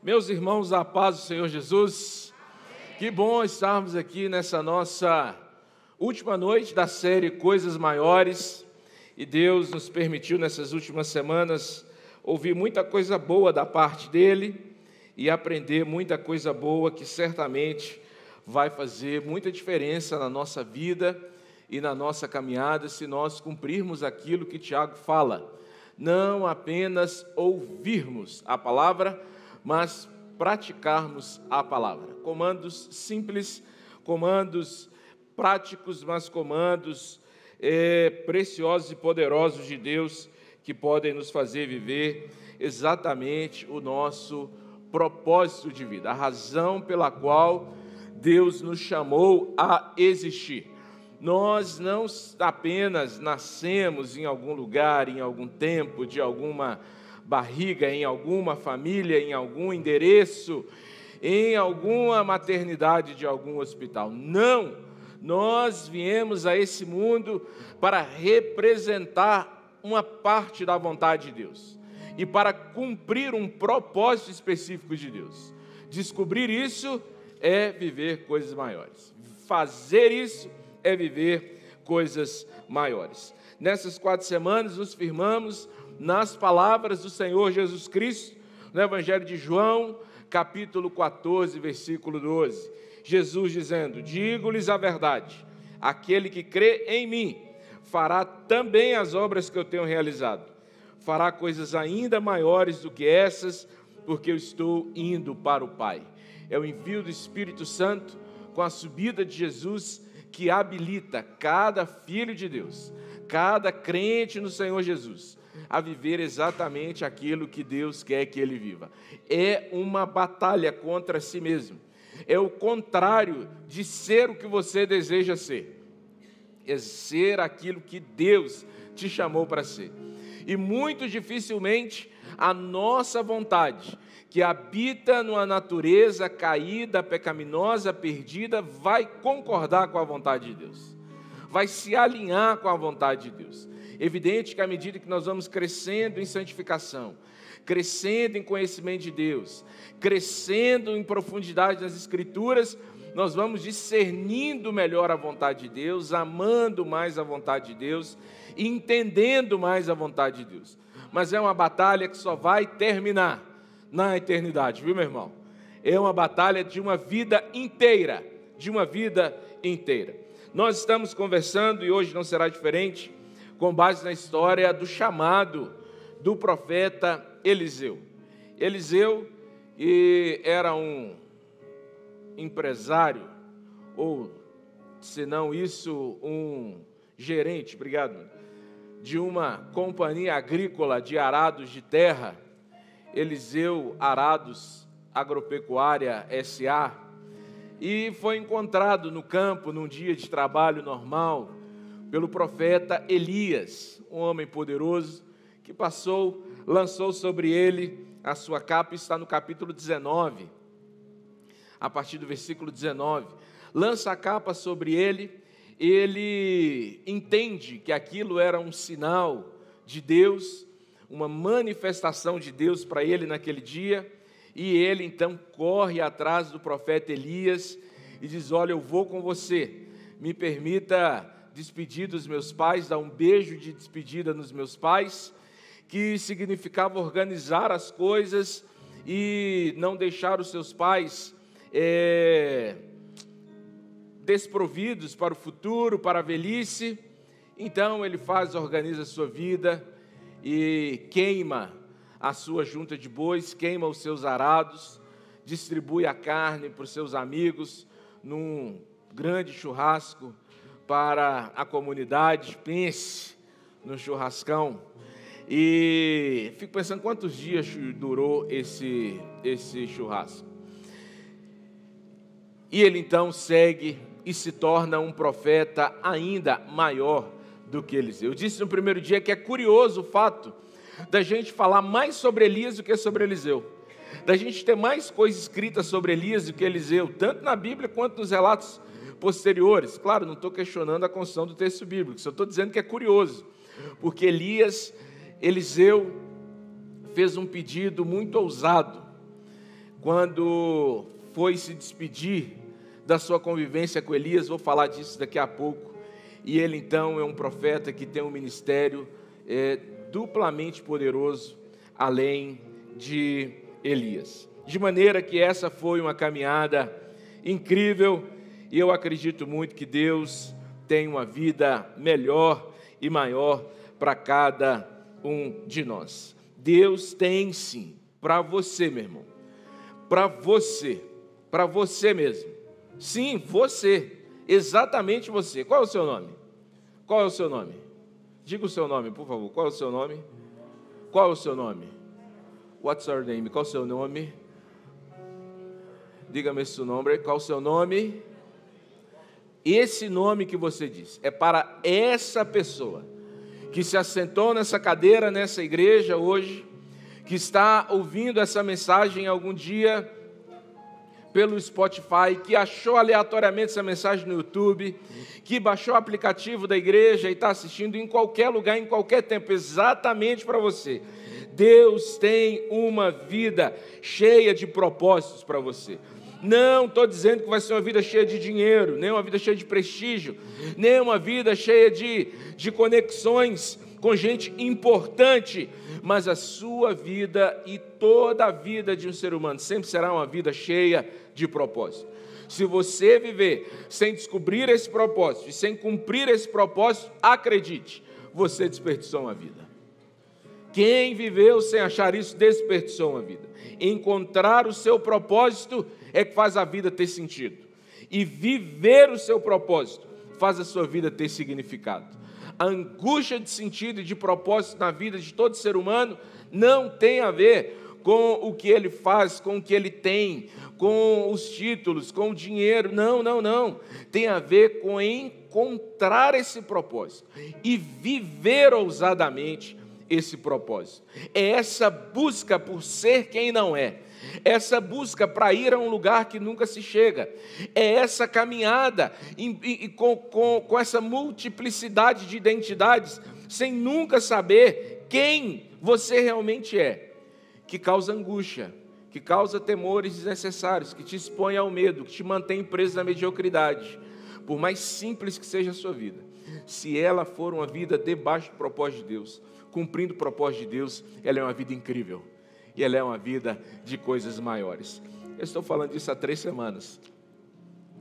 Meus irmãos, a paz do Senhor Jesus. Que bom estarmos aqui nessa nossa última noite da série Coisas Maiores. E Deus nos permitiu nessas últimas semanas ouvir muita coisa boa da parte dele e aprender muita coisa boa que certamente vai fazer muita diferença na nossa vida e na nossa caminhada se nós cumprirmos aquilo que Tiago fala. Não apenas ouvirmos a palavra, mas praticarmos a palavra. Comandos simples, comandos práticos, mas comandos é, preciosos e poderosos de Deus que podem nos fazer viver exatamente o nosso propósito de vida, a razão pela qual Deus nos chamou a existir. Nós não apenas nascemos em algum lugar, em algum tempo, de alguma barriga, em alguma família, em algum endereço, em alguma maternidade de algum hospital. Não! Nós viemos a esse mundo para representar uma parte da vontade de Deus e para cumprir um propósito específico de Deus. Descobrir isso é viver coisas maiores. Fazer isso é viver coisas maiores. Nessas quatro semanas, nos firmamos nas palavras do Senhor Jesus Cristo, no Evangelho de João, capítulo 14, versículo 12. Jesus dizendo: Digo-lhes a verdade, aquele que crê em mim fará também as obras que eu tenho realizado, fará coisas ainda maiores do que essas, porque eu estou indo para o Pai. É o envio do Espírito Santo com a subida de Jesus que habilita cada filho de Deus, cada crente no Senhor Jesus, a viver exatamente aquilo que Deus quer que ele viva. É uma batalha contra si mesmo. É o contrário de ser o que você deseja ser. É ser aquilo que Deus te chamou para ser. E muito dificilmente a nossa vontade, que habita numa natureza caída, pecaminosa, perdida, vai concordar com a vontade de Deus, vai se alinhar com a vontade de Deus. Evidente que à medida que nós vamos crescendo em santificação, crescendo em conhecimento de Deus, crescendo em profundidade nas Escrituras, nós vamos discernindo melhor a vontade de Deus, amando mais a vontade de Deus, entendendo mais a vontade de Deus. Mas é uma batalha que só vai terminar na eternidade, viu, meu irmão? É uma batalha de uma vida inteira, de uma vida inteira. Nós estamos conversando e hoje não será diferente com base na história do chamado do profeta Eliseu. Eliseu era um empresário, ou se não isso, um gerente, obrigado, de uma companhia agrícola de arados de terra, Eliseu Arados Agropecuária SA, e foi encontrado no campo num dia de trabalho normal pelo profeta Elias, um homem poderoso, que passou, lançou sobre ele a sua capa, está no capítulo 19, a partir do versículo 19. Lança a capa sobre ele, ele entende que aquilo era um sinal de Deus, uma manifestação de Deus para ele naquele dia, e ele então corre atrás do profeta Elias e diz: Olha, eu vou com você, me permita despedir dos meus pais, dar um beijo de despedida nos meus pais, que significava organizar as coisas e não deixar os seus pais é, desprovidos para o futuro, para a velhice. Então ele faz, organiza a sua vida e queima a sua junta de bois, queima os seus arados, distribui a carne para os seus amigos num grande churrasco para a comunidade, pense no churrascão. E fico pensando quantos dias durou esse, esse churrasco. E ele então segue e se torna um profeta ainda maior do que Eliseu. Eu disse no primeiro dia que é curioso o fato da gente falar mais sobre Elias do que sobre Eliseu. Da gente ter mais coisas escritas sobre Elias do que Eliseu, tanto na Bíblia quanto nos relatos posteriores. Claro, não estou questionando a construção do texto bíblico, só estou dizendo que é curioso, porque Elias, Eliseu, fez um pedido muito ousado. quando foi se despedir da sua convivência com Elias, vou falar disso daqui a pouco. E ele então é um profeta que tem um ministério é, duplamente poderoso, além de Elias. De maneira que essa foi uma caminhada incrível e eu acredito muito que Deus tem uma vida melhor e maior para cada um de nós. Deus tem sim para você, meu irmão. Para você, para você mesmo. Sim, você, exatamente você. Qual é o seu nome? Qual é o seu nome? Diga o seu nome, por favor. Qual é o seu nome? Qual é o seu nome? What's your name? Qual é o seu nome? Diga-me seu nome. Qual é o seu nome? Esse nome que você diz é para essa pessoa que se assentou nessa cadeira, nessa igreja hoje, que está ouvindo essa mensagem algum dia pelo Spotify, que achou aleatoriamente essa mensagem no YouTube, que baixou o aplicativo da igreja e está assistindo em qualquer lugar, em qualquer tempo, exatamente para você. Deus tem uma vida cheia de propósitos para você. Não estou dizendo que vai ser uma vida cheia de dinheiro, nem uma vida cheia de prestígio, nem uma vida cheia de, de conexões com gente importante, mas a sua vida e toda a vida de um ser humano sempre será uma vida cheia de propósito. Se você viver sem descobrir esse propósito e sem cumprir esse propósito, acredite, você desperdiçou uma vida. Quem viveu sem achar isso desperdiçou uma vida. Encontrar o seu propósito é que faz a vida ter sentido. E viver o seu propósito faz a sua vida ter significado. A angústia de sentido e de propósito na vida de todo ser humano não tem a ver com o que ele faz, com o que ele tem, com os títulos, com o dinheiro. Não, não, não. Tem a ver com encontrar esse propósito e viver ousadamente esse propósito. É essa busca por ser quem não é essa busca para ir a um lugar que nunca se chega, é essa caminhada com, com, com essa multiplicidade de identidades, sem nunca saber quem você realmente é, que causa angústia, que causa temores desnecessários, que te expõe ao medo, que te mantém preso na mediocridade, por mais simples que seja a sua vida. Se ela for uma vida debaixo do propósito de Deus, cumprindo o propósito de Deus, ela é uma vida incrível e ela é uma vida de coisas maiores. Eu estou falando disso há três semanas.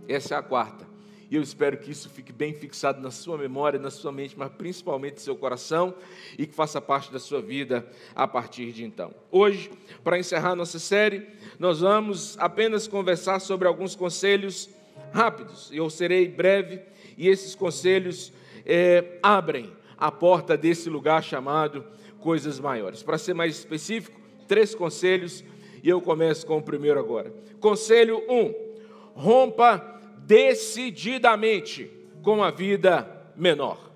Essa é a quarta. E eu espero que isso fique bem fixado na sua memória, na sua mente, mas principalmente no seu coração e que faça parte da sua vida a partir de então. Hoje, para encerrar nossa série, nós vamos apenas conversar sobre alguns conselhos rápidos. Eu serei breve e esses conselhos é, abrem a porta desse lugar chamado coisas maiores. Para ser mais específico, três conselhos e eu começo com o primeiro agora. Conselho 1: um, rompa decididamente com a vida menor.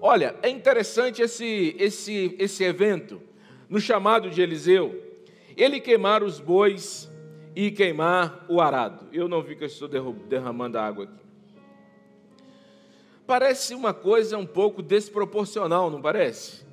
Olha, é interessante esse, esse, esse evento no chamado de Eliseu. Ele queimar os bois e queimar o arado. Eu não vi que eu estou derramando água aqui. Parece uma coisa um pouco desproporcional, não parece?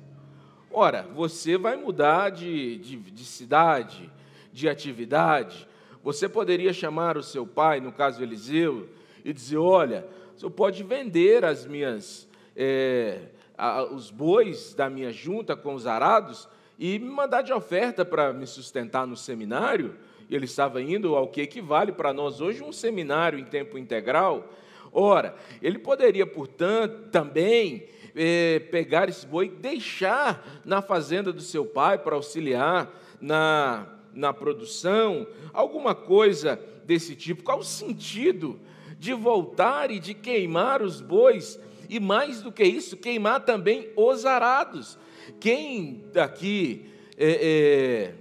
Ora, você vai mudar de, de, de cidade, de atividade. Você poderia chamar o seu pai, no caso Eliseu, e dizer: Olha, senhor pode vender as minhas, é, a, os bois da minha junta com os arados e me mandar de oferta para me sustentar no seminário. Ele estava indo ao que equivale para nós hoje um seminário em tempo integral. Ora, ele poderia, portanto, também é, pegar esse boi deixar na fazenda do seu pai para auxiliar na, na produção, alguma coisa desse tipo. Qual o sentido de voltar e de queimar os bois? E mais do que isso, queimar também os arados. Quem daqui, é, é,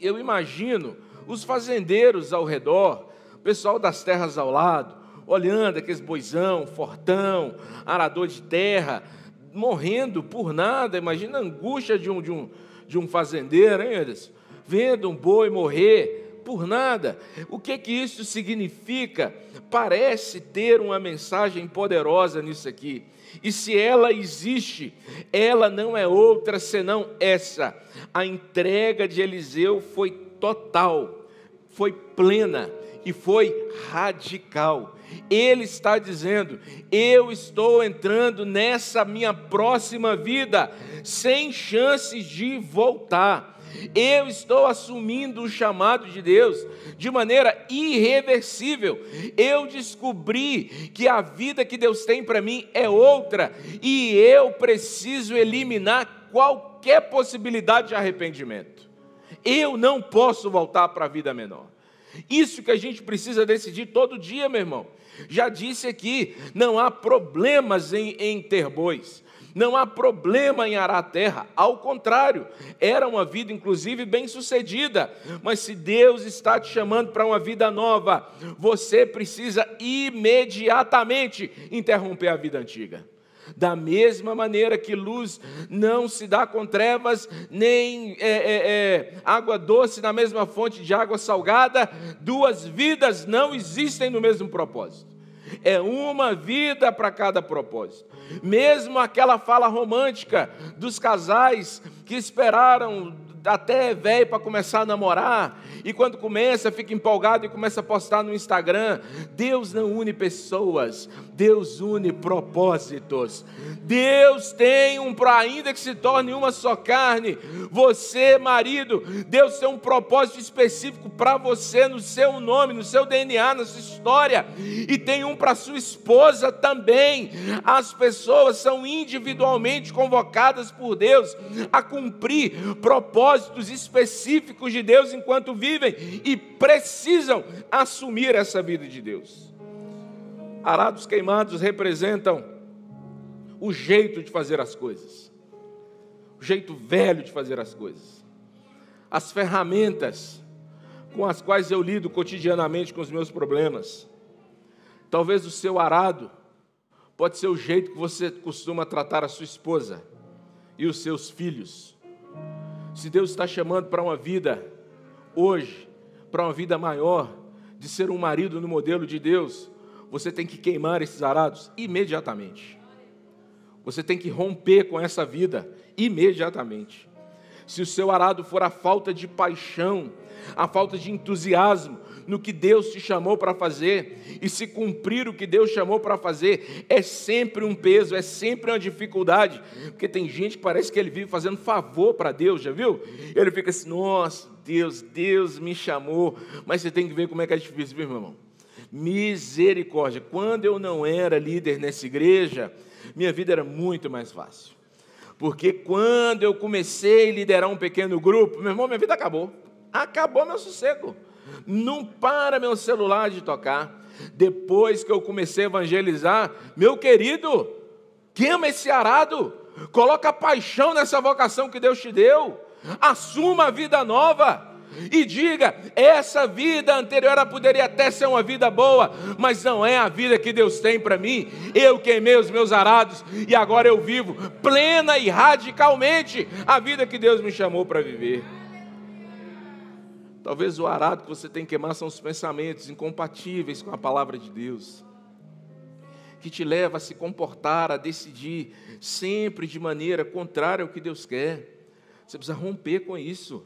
eu imagino, os fazendeiros ao redor, o pessoal das terras ao lado, olhando aqueles boizão, fortão, arador de terra, morrendo por nada. Imagina a angústia de um, de um, de um fazendeiro, hein, Anderson? Vendo um boi morrer por nada. O que que isso significa? Parece ter uma mensagem poderosa nisso aqui. E se ela existe, ela não é outra senão essa. A entrega de Eliseu foi total, foi plena e foi radical. Ele está dizendo: eu estou entrando nessa minha próxima vida sem chances de voltar. Eu estou assumindo o chamado de Deus de maneira irreversível. Eu descobri que a vida que Deus tem para mim é outra e eu preciso eliminar qualquer possibilidade de arrependimento. Eu não posso voltar para a vida menor. Isso que a gente precisa decidir todo dia, meu irmão. Já disse aqui: não há problemas em, em ter bois, não há problema em arar a terra, ao contrário, era uma vida, inclusive, bem sucedida. Mas se Deus está te chamando para uma vida nova, você precisa imediatamente interromper a vida antiga. Da mesma maneira que luz não se dá com trevas, nem é, é, é, água doce na mesma fonte de água salgada, duas vidas não existem no mesmo propósito. É uma vida para cada propósito. Mesmo aquela fala romântica dos casais que esperaram até velho para começar a namorar, e quando começa, fica empolgado e começa a postar no Instagram. Deus não une pessoas, Deus une propósitos. Deus tem um, ainda que se torne uma só carne, você, marido, Deus tem um propósito específico para você, no seu nome, no seu DNA, na sua história, e tem um para sua esposa também. As pessoas são individualmente convocadas por Deus a cumprir propósitos propósitos específicos de Deus enquanto vivem e precisam assumir essa vida de Deus. Arados queimados representam o jeito de fazer as coisas, o jeito velho de fazer as coisas, as ferramentas com as quais eu lido cotidianamente com os meus problemas. Talvez o seu arado pode ser o jeito que você costuma tratar a sua esposa e os seus filhos se Deus está chamando para uma vida hoje, para uma vida maior, de ser um marido no modelo de Deus, você tem que queimar esses arados imediatamente. Você tem que romper com essa vida imediatamente. Se o seu arado for a falta de paixão, a falta de entusiasmo, no que Deus te chamou para fazer, e se cumprir o que Deus chamou para fazer, é sempre um peso, é sempre uma dificuldade, porque tem gente que parece que ele vive fazendo favor para Deus, já viu? Ele fica assim, nossa, Deus, Deus me chamou, mas você tem que ver como é que é difícil, viu, meu irmão? Misericórdia, quando eu não era líder nessa igreja, minha vida era muito mais fácil. Porque quando eu comecei a liderar um pequeno grupo, meu irmão, minha vida acabou. Acabou meu sossego. Não para meu celular de tocar. Depois que eu comecei a evangelizar, meu querido, queima esse arado, coloca paixão nessa vocação que Deus te deu, assuma a vida nova. E diga: essa vida anterior poderia até ser uma vida boa, mas não é a vida que Deus tem para mim. Eu queimei os meus arados e agora eu vivo plena e radicalmente a vida que Deus me chamou para viver. Talvez o arado que você tem que queimar são os pensamentos incompatíveis com a palavra de Deus, que te leva a se comportar, a decidir sempre de maneira contrária ao que Deus quer. Você precisa romper com isso.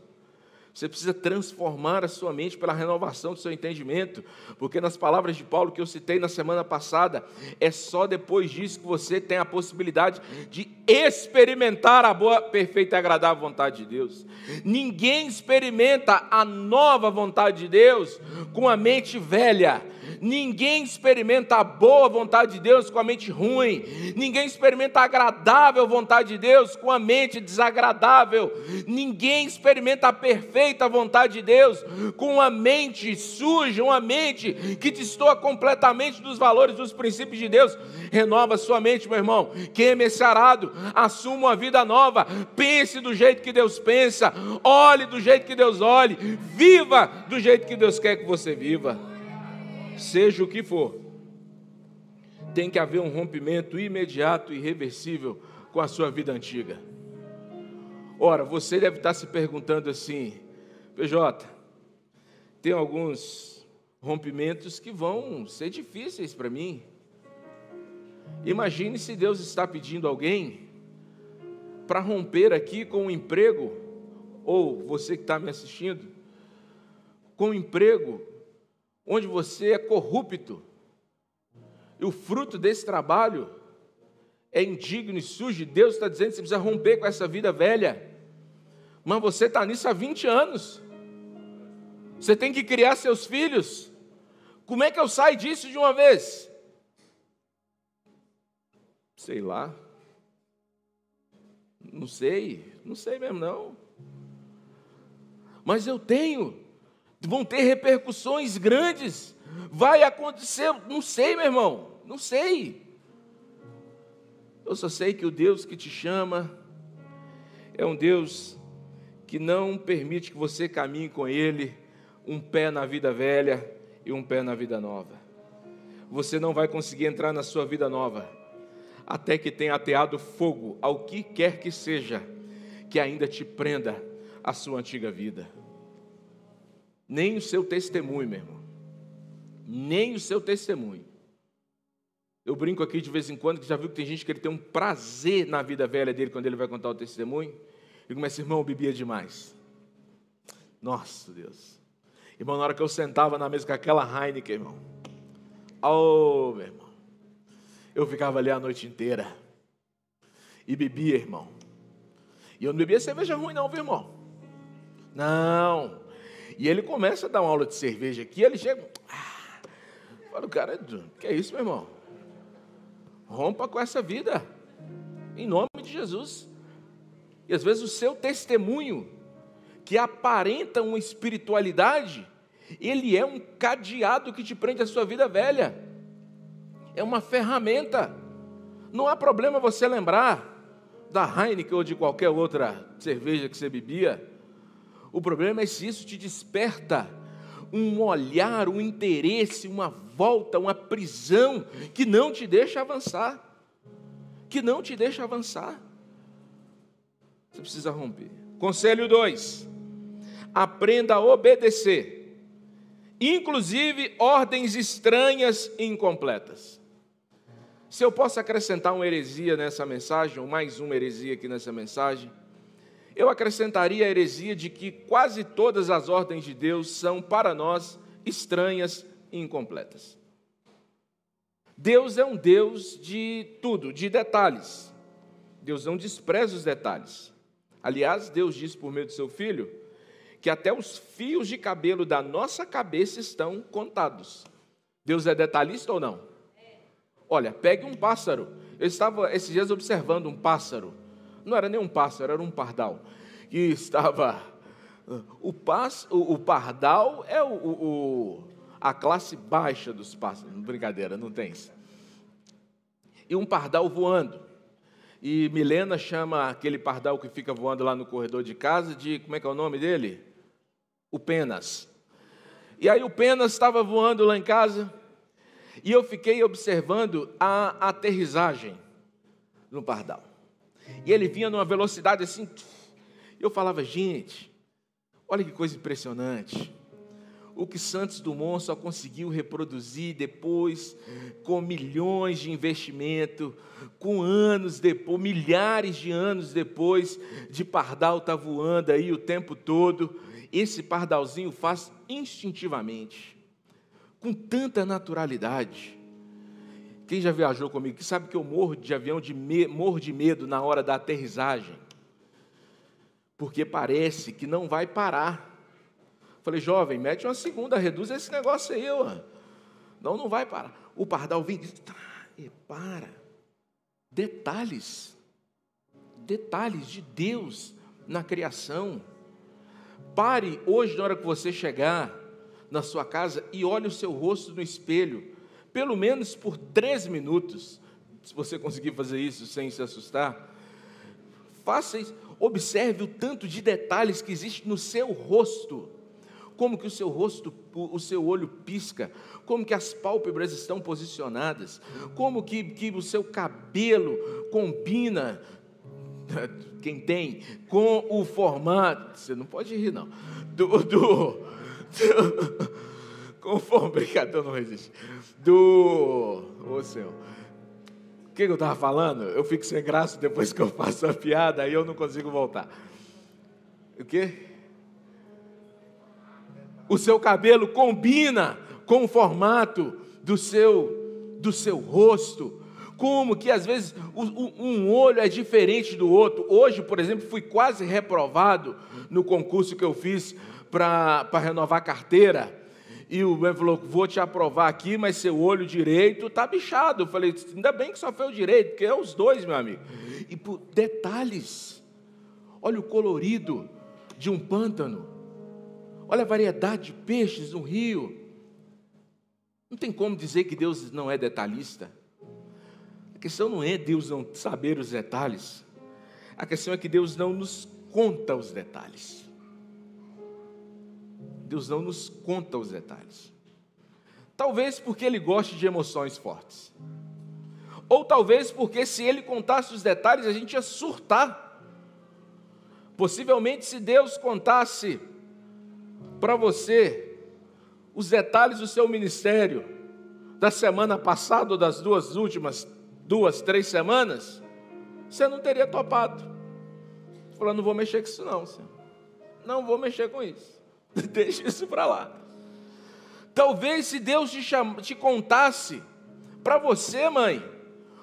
Você precisa transformar a sua mente pela renovação do seu entendimento, porque nas palavras de Paulo que eu citei na semana passada, é só depois disso que você tem a possibilidade de experimentar a boa, perfeita e agradável vontade de Deus. Ninguém experimenta a nova vontade de Deus com a mente velha Ninguém experimenta a boa vontade de Deus com a mente ruim. Ninguém experimenta a agradável vontade de Deus com a mente desagradável. Ninguém experimenta a perfeita vontade de Deus com uma mente suja, uma mente que destoa completamente dos valores, dos princípios de Deus. Renova sua mente, meu irmão. Queime esse arado, assuma uma vida nova. Pense do jeito que Deus pensa. Olhe do jeito que Deus olhe. Viva do jeito que Deus quer que você viva seja o que for, tem que haver um rompimento imediato e irreversível com a sua vida antiga. Ora, você deve estar se perguntando assim, PJ, tem alguns rompimentos que vão ser difíceis para mim. Imagine se Deus está pedindo alguém para romper aqui com o um emprego, ou você que está me assistindo, com um emprego onde você é corrupto, e o fruto desse trabalho é indigno e sujo, Deus está dizendo que você precisa romper com essa vida velha. Mas você está nisso há 20 anos. Você tem que criar seus filhos. Como é que eu saio disso de uma vez? Sei lá. Não sei, não sei mesmo não. Mas eu tenho. Vão ter repercussões grandes. Vai acontecer, não sei, meu irmão, não sei. Eu só sei que o Deus que te chama é um Deus que não permite que você caminhe com Ele um pé na vida velha e um pé na vida nova. Você não vai conseguir entrar na sua vida nova até que tenha ateado fogo ao que quer que seja que ainda te prenda à sua antiga vida. Nem o seu testemunho, meu irmão. Nem o seu testemunho. Eu brinco aqui de vez em quando que já viu que tem gente que ele tem um prazer na vida velha dele quando ele vai contar o testemunho. E começa, irmão, eu bebia demais. Nossa, Deus. Irmão, na hora que eu sentava na mesa com aquela Heineken, irmão. Oh, meu irmão. Eu ficava ali a noite inteira. E bebia, irmão. E eu não bebia cerveja ruim, não, viu, irmão? Não. E ele começa a dar uma aula de cerveja aqui, ele chega. Ah, fala, o cara, que é isso, meu irmão? Rompa com essa vida. Em nome de Jesus. E às vezes o seu testemunho, que aparenta uma espiritualidade, ele é um cadeado que te prende à sua vida velha. É uma ferramenta. Não há problema você lembrar da Heineken ou de qualquer outra cerveja que você bebia. O problema é se isso te desperta um olhar, um interesse, uma volta, uma prisão que não te deixa avançar. Que não te deixa avançar. Você precisa romper. Conselho 2: aprenda a obedecer, inclusive ordens estranhas e incompletas. Se eu posso acrescentar uma heresia nessa mensagem, ou mais uma heresia aqui nessa mensagem, eu acrescentaria a heresia de que quase todas as ordens de Deus são para nós estranhas e incompletas. Deus é um Deus de tudo, de detalhes. Deus não despreza os detalhes. Aliás, Deus disse por meio do seu filho que até os fios de cabelo da nossa cabeça estão contados. Deus é detalhista ou não? Olha, pegue um pássaro. Eu estava esses dias observando um pássaro. Não era nem um pássaro, era um pardal. E estava. O, pas, o, o pardal é o, o, a classe baixa dos pássaros. Brincadeira, não tem isso. E um pardal voando. E Milena chama aquele pardal que fica voando lá no corredor de casa de, como é que é o nome dele? O Penas. E aí o Penas estava voando lá em casa, e eu fiquei observando a aterrissagem no pardal. E ele vinha numa velocidade assim, eu falava, gente, olha que coisa impressionante o que Santos Dumont só conseguiu reproduzir depois, com milhões de investimento, com anos depois, milhares de anos depois de pardal tá voando aí o tempo todo, esse pardalzinho faz instintivamente, com tanta naturalidade. Quem já viajou comigo, que sabe que eu morro de avião, de me, morro de medo na hora da aterrissagem, porque parece que não vai parar Falei, jovem, mete uma segunda, reduz esse negócio aí, ó. Não, não vai parar. O pardal vem tá, e para. Detalhes, detalhes de Deus na criação. Pare hoje, na hora que você chegar na sua casa, e olhe o seu rosto no espelho, pelo menos por três minutos, se você conseguir fazer isso sem se assustar. Faça isso, observe o tanto de detalhes que existe no seu rosto. Como que o seu rosto, o seu olho pisca, como que as pálpebras estão posicionadas, como que, que o seu cabelo combina, quem tem, com o formato, você não pode rir não, do, do, do o brincadeira não resiste, do, ô Senhor, o que, eu estava falando? Eu fico sem graça depois que eu faço a piada, aí eu não consigo voltar. O quê? o seu cabelo combina com o formato do seu, do seu rosto. Como que às vezes um olho é diferente do outro. Hoje, por exemplo, fui quase reprovado no concurso que eu fiz para renovar carteira. E o Ben falou: Vou te aprovar aqui, mas seu olho direito está bichado. Eu falei: Ainda bem que só foi o direito, porque é os dois, meu amigo. E por detalhes. Olha o colorido de um pântano. Olha a variedade de peixes no rio. Não tem como dizer que Deus não é detalhista. A questão não é Deus não saber os detalhes. A questão é que Deus não nos conta os detalhes. Deus não nos conta os detalhes. Talvez porque Ele goste de emoções fortes. Ou talvez porque se Ele contasse os detalhes, a gente ia surtar. Possivelmente, se Deus contasse para você os detalhes do seu ministério da semana passada ou das duas últimas duas, três semanas, você não teria topado. Falando, não vou mexer com isso não, senhor. Não vou mexer com isso. Deixa isso para lá. Talvez se Deus te, cham... te contasse para você, mãe,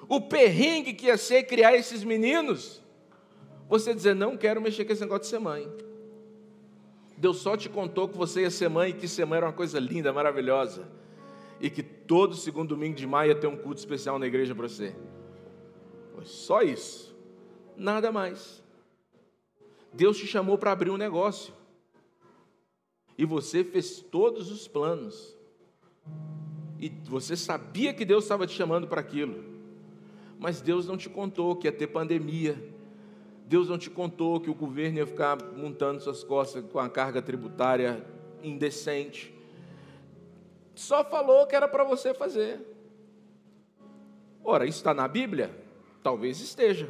o perrengue que ia ser criar esses meninos, você dizer, não quero mexer com esse negócio de ser mãe. Deus só te contou que você ia ser mãe e que ser mãe era uma coisa linda, maravilhosa. E que todo segundo domingo de maio ia ter um culto especial na igreja para você. Foi só isso. Nada mais. Deus te chamou para abrir um negócio. E você fez todos os planos. E você sabia que Deus estava te chamando para aquilo. Mas Deus não te contou que ia ter pandemia Deus não te contou que o governo ia ficar montando suas costas com a carga tributária indecente. Só falou que era para você fazer. Ora, isso está na Bíblia? Talvez esteja.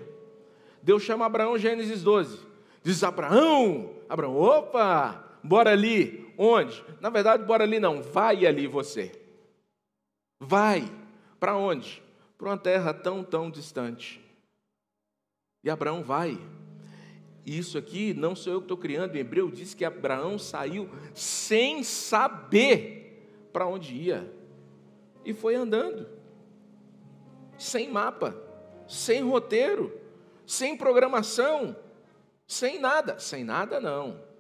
Deus chama Abraão, Gênesis 12. Diz: Abraão, Abraão, opa, bora ali. Onde? Na verdade, bora ali não, vai ali você. Vai. Para onde? Para uma terra tão, tão distante. E Abraão vai. Isso aqui não sou eu que estou criando. Em Hebreu diz que Abraão saiu sem saber para onde ia. E foi andando. Sem mapa, sem roteiro, sem programação, sem nada. Sem nada, não.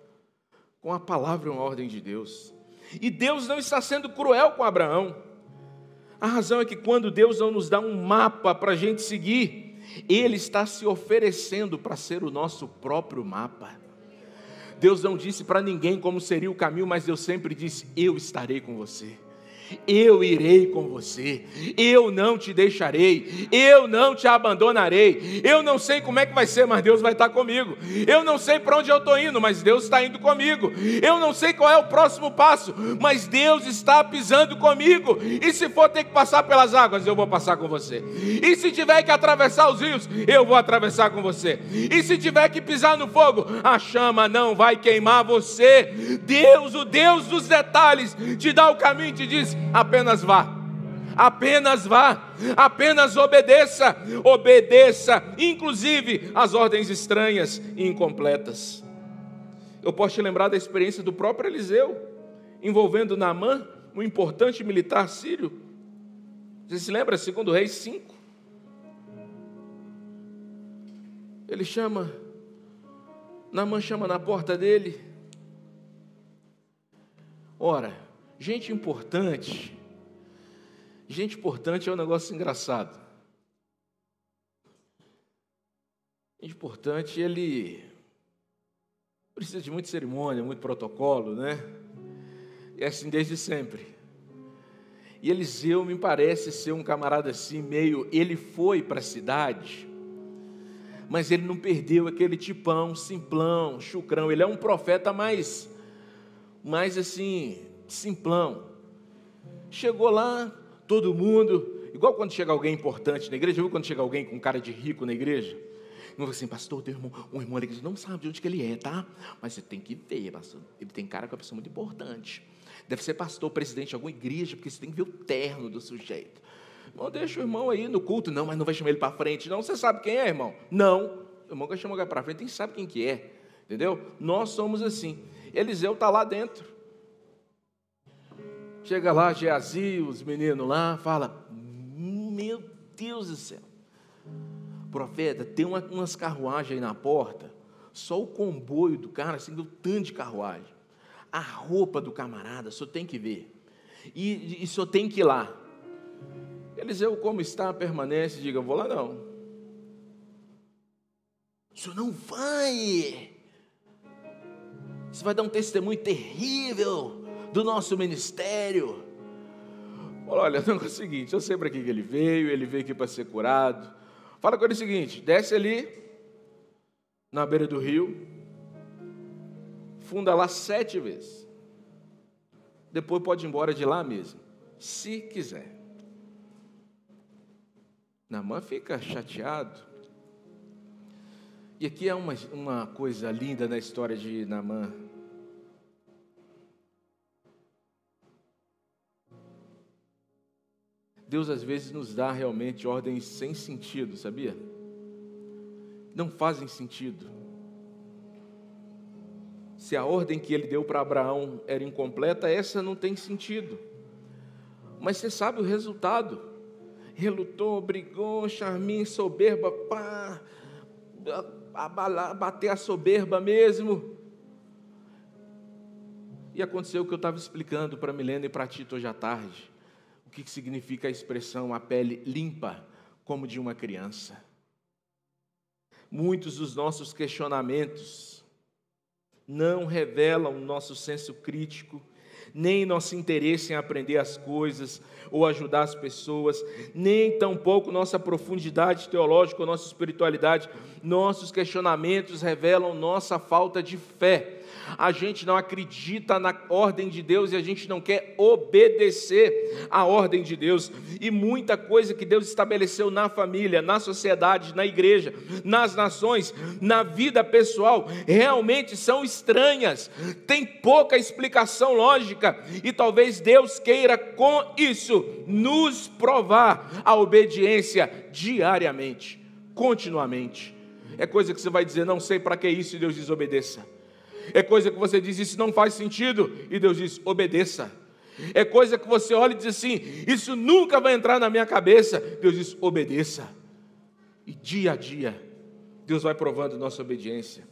Com a palavra e uma ordem de Deus. E Deus não está sendo cruel com Abraão. A razão é que quando Deus não nos dá um mapa para a gente seguir, ele está se oferecendo para ser o nosso próprio mapa. Deus não disse para ninguém como seria o caminho, mas Deus sempre disse: Eu estarei com você eu irei com você, eu não te deixarei, eu não te abandonarei. Eu não sei como é que vai ser, mas Deus vai estar comigo. Eu não sei para onde eu estou indo, mas Deus está indo comigo. Eu não sei qual é o próximo passo, mas Deus está pisando comigo. E se for ter que passar pelas águas, eu vou passar com você. E se tiver que atravessar os rios, eu vou atravessar com você. E se tiver que pisar no fogo, a chama não vai queimar você. Deus, o Deus dos detalhes, te dá o caminho e te diz: apenas vá. Apenas vá, apenas obedeça, obedeça, inclusive às ordens estranhas e incompletas. Eu posso te lembrar da experiência do próprio Eliseu, envolvendo Naamã, um importante militar sírio. Você se lembra, segundo Reis 5? Ele chama, Naamã chama na porta dele. Ora, Gente importante. Gente importante é um negócio engraçado. Gente importante, ele precisa de muita cerimônia, muito protocolo, né? É assim desde sempre. E Eliseu me parece ser um camarada assim, meio. Ele foi para a cidade, mas ele não perdeu aquele tipão, simplão, chucrão. Ele é um profeta mais, mais assim, simplão. Chegou lá, todo mundo, igual quando chega alguém importante na igreja, viu quando chega alguém com cara de rico na igreja? Não assim, pastor, um irmão, um irmão na igreja, não sabe de onde que ele é, tá? Mas você tem que ver, pastor. Ele tem cara que é uma pessoa muito importante. Deve ser pastor, presidente de alguma igreja, porque você tem que ver o terno do sujeito. Irmão, deixa o irmão aí no culto. Não, mas não vai chamar ele para frente. Não, você sabe quem é, irmão? Não. O irmão que chama ele para frente, tem que sabe quem que é. Entendeu? Nós somos assim. Eliseu está lá dentro. Chega lá, Geazi, os meninos lá, fala: Meu Deus do céu, profeta, tem uma, umas carruagens aí na porta, só o comboio do cara, assim, do tanto de carruagem. A roupa do camarada, só tem que ver. E, e só tem que ir lá. Eliseu, como está, permanece, diga: Vou lá não. O senhor não vai. Você vai dar um testemunho terrível do nosso ministério. Olha, o negócio é o seguinte: eu sei para que ele veio, ele veio aqui para ser curado. Fala com ele o seguinte: desce ali, na beira do rio, funda lá sete vezes. Depois pode ir embora de lá mesmo, se quiser. Namã fica chateado. E aqui é uma, uma coisa linda na história de Namã. Deus às vezes nos dá realmente ordens sem sentido, sabia? Não fazem sentido. Se a ordem que ele deu para Abraão era incompleta, essa não tem sentido. Mas você sabe o resultado relutou, brigou, charminho, soberba, pá, abalar, bater a soberba mesmo. E aconteceu o que eu estava explicando para Milena e para Tito hoje à tarde. Que significa a expressão a pele limpa, como de uma criança. Muitos dos nossos questionamentos não revelam nosso senso crítico, nem nosso interesse em aprender as coisas ou ajudar as pessoas, nem tampouco nossa profundidade teológica ou nossa espiritualidade. Nossos questionamentos revelam nossa falta de fé a gente não acredita na ordem de Deus e a gente não quer obedecer à ordem de Deus. E muita coisa que Deus estabeleceu na família, na sociedade, na igreja, nas nações, na vida pessoal, realmente são estranhas, tem pouca explicação lógica, e talvez Deus queira com isso nos provar a obediência diariamente, continuamente. É coisa que você vai dizer, não sei para que isso, e Deus desobedeça. É coisa que você diz, isso não faz sentido, e Deus diz, obedeça. É coisa que você olha e diz assim, isso nunca vai entrar na minha cabeça. Deus diz, obedeça. E dia a dia, Deus vai provando nossa obediência.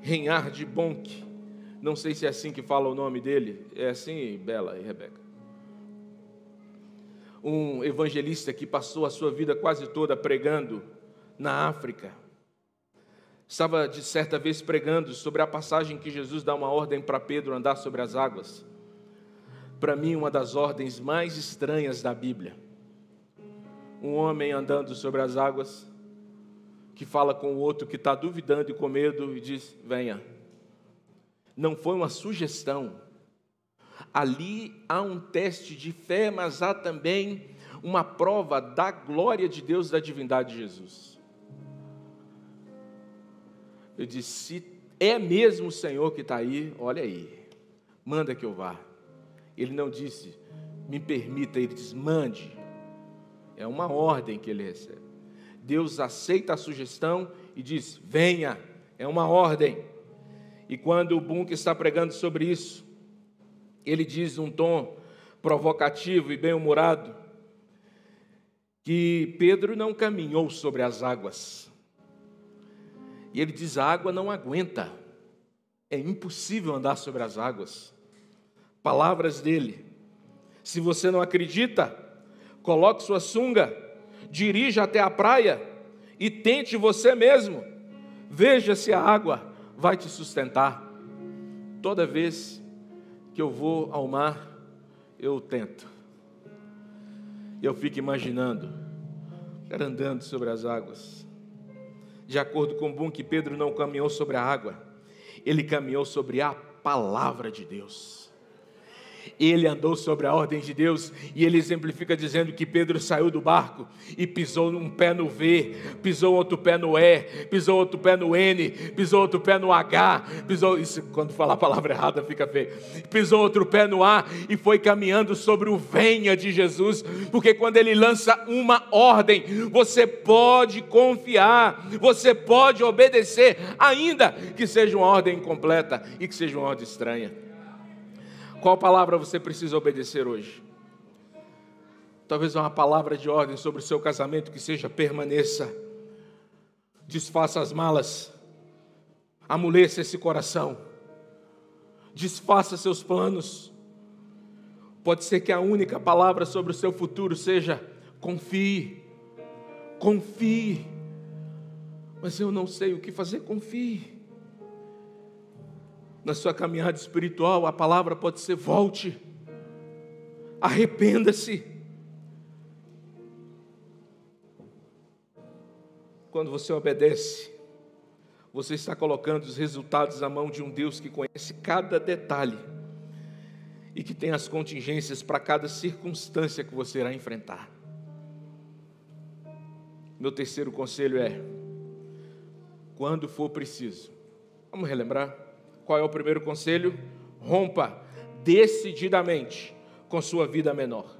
Reinhard Bonk, não sei se é assim que fala o nome dele, é assim, Bela e Rebeca. Um evangelista que passou a sua vida quase toda pregando na África Estava de certa vez pregando sobre a passagem que Jesus dá uma ordem para Pedro andar sobre as águas. Para mim, uma das ordens mais estranhas da Bíblia. Um homem andando sobre as águas, que fala com o outro que está duvidando e com medo e diz: Venha. Não foi uma sugestão. Ali há um teste de fé, mas há também uma prova da glória de Deus, da divindade de Jesus. Eu disse: se é mesmo o Senhor que está aí, olha aí, manda que eu vá. Ele não disse, me permita, ele disse, mande. É uma ordem que ele recebe. Deus aceita a sugestão e diz: venha, é uma ordem. E quando o Bunk está pregando sobre isso, ele diz num tom provocativo e bem-humorado que Pedro não caminhou sobre as águas, e ele diz: a água não aguenta, é impossível andar sobre as águas. Palavras dele. Se você não acredita, coloque sua sunga, dirija até a praia e tente você mesmo. Veja se a água vai te sustentar. Toda vez que eu vou ao mar, eu tento. Eu fico imaginando, andando sobre as águas de acordo com Boom, que Pedro não caminhou sobre a água, ele caminhou sobre a palavra de Deus. Ele andou sobre a ordem de Deus e ele exemplifica dizendo que Pedro saiu do barco e pisou um pé no V, pisou outro pé no E, pisou outro pé no N, pisou outro pé no H, pisou isso quando falar a palavra errada fica feio. Pisou outro pé no A e foi caminhando sobre o venha de Jesus, porque quando ele lança uma ordem, você pode confiar, você pode obedecer, ainda que seja uma ordem incompleta e que seja uma ordem estranha. Qual palavra você precisa obedecer hoje? Talvez uma palavra de ordem sobre o seu casamento que seja permaneça. Desfaça as malas. Amoleça esse coração. Desfaça seus planos. Pode ser que a única palavra sobre o seu futuro seja confie. Confie. Mas eu não sei o que fazer, confie. Na sua caminhada espiritual, a palavra pode ser volte. Arrependa-se. Quando você obedece, você está colocando os resultados na mão de um Deus que conhece cada detalhe e que tem as contingências para cada circunstância que você irá enfrentar. Meu terceiro conselho é: quando for preciso, vamos relembrar? Qual é o primeiro conselho? Rompa decididamente com sua vida menor.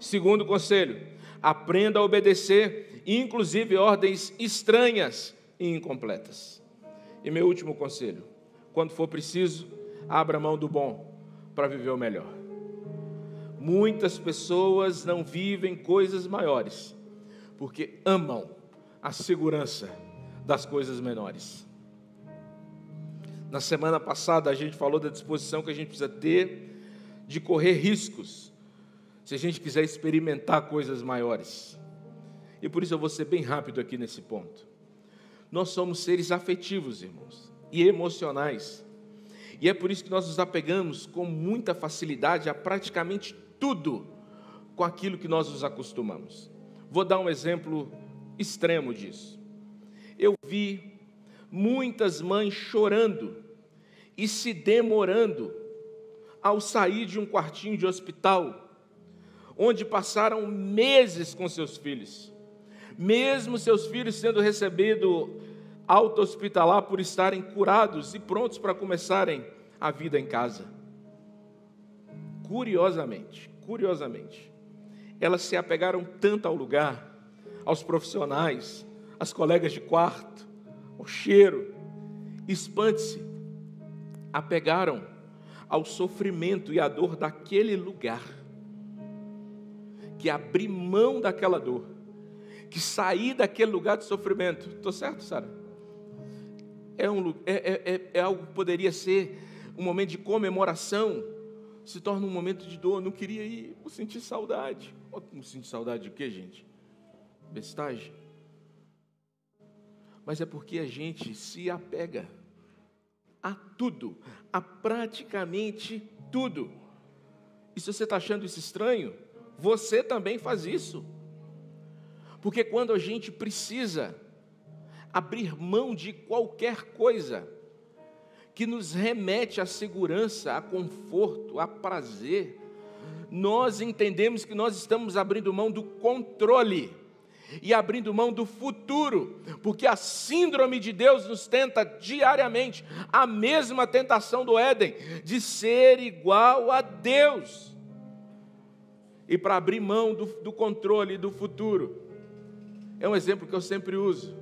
Segundo conselho, aprenda a obedecer inclusive ordens estranhas e incompletas. E meu último conselho: quando for preciso, abra mão do bom para viver o melhor. Muitas pessoas não vivem coisas maiores porque amam a segurança das coisas menores. Na semana passada a gente falou da disposição que a gente precisa ter de correr riscos se a gente quiser experimentar coisas maiores. E por isso eu vou ser bem rápido aqui nesse ponto. Nós somos seres afetivos, irmãos, e emocionais. E é por isso que nós nos apegamos com muita facilidade a praticamente tudo com aquilo que nós nos acostumamos. Vou dar um exemplo extremo disso. Eu vi muitas mães chorando e se demorando ao sair de um quartinho de hospital, onde passaram meses com seus filhos mesmo seus filhos sendo recebidos alta hospitalar por estarem curados e prontos para começarem a vida em casa. Curiosamente, curiosamente, elas se apegaram tanto ao lugar, aos profissionais, às colegas de quarto, ao cheiro, espante-se, apegaram ao sofrimento e à dor daquele lugar, que abrir mão daquela dor que sair daquele lugar de sofrimento. Estou certo, Sara? É, um, é, é, é, é algo que poderia ser um momento de comemoração, se torna um momento de dor. Não queria ir, vou sentir saudade. Vou sentir saudade de quê, gente? Bestagem. Mas é porque a gente se apega a tudo, a praticamente tudo. E se você está achando isso estranho, você também faz isso. Porque quando a gente precisa abrir mão de qualquer coisa que nos remete à segurança, a conforto, a prazer, nós entendemos que nós estamos abrindo mão do controle e abrindo mão do futuro, porque a síndrome de Deus nos tenta diariamente, a mesma tentação do Éden, de ser igual a Deus. E para abrir mão do, do controle do futuro, é um exemplo que eu sempre uso.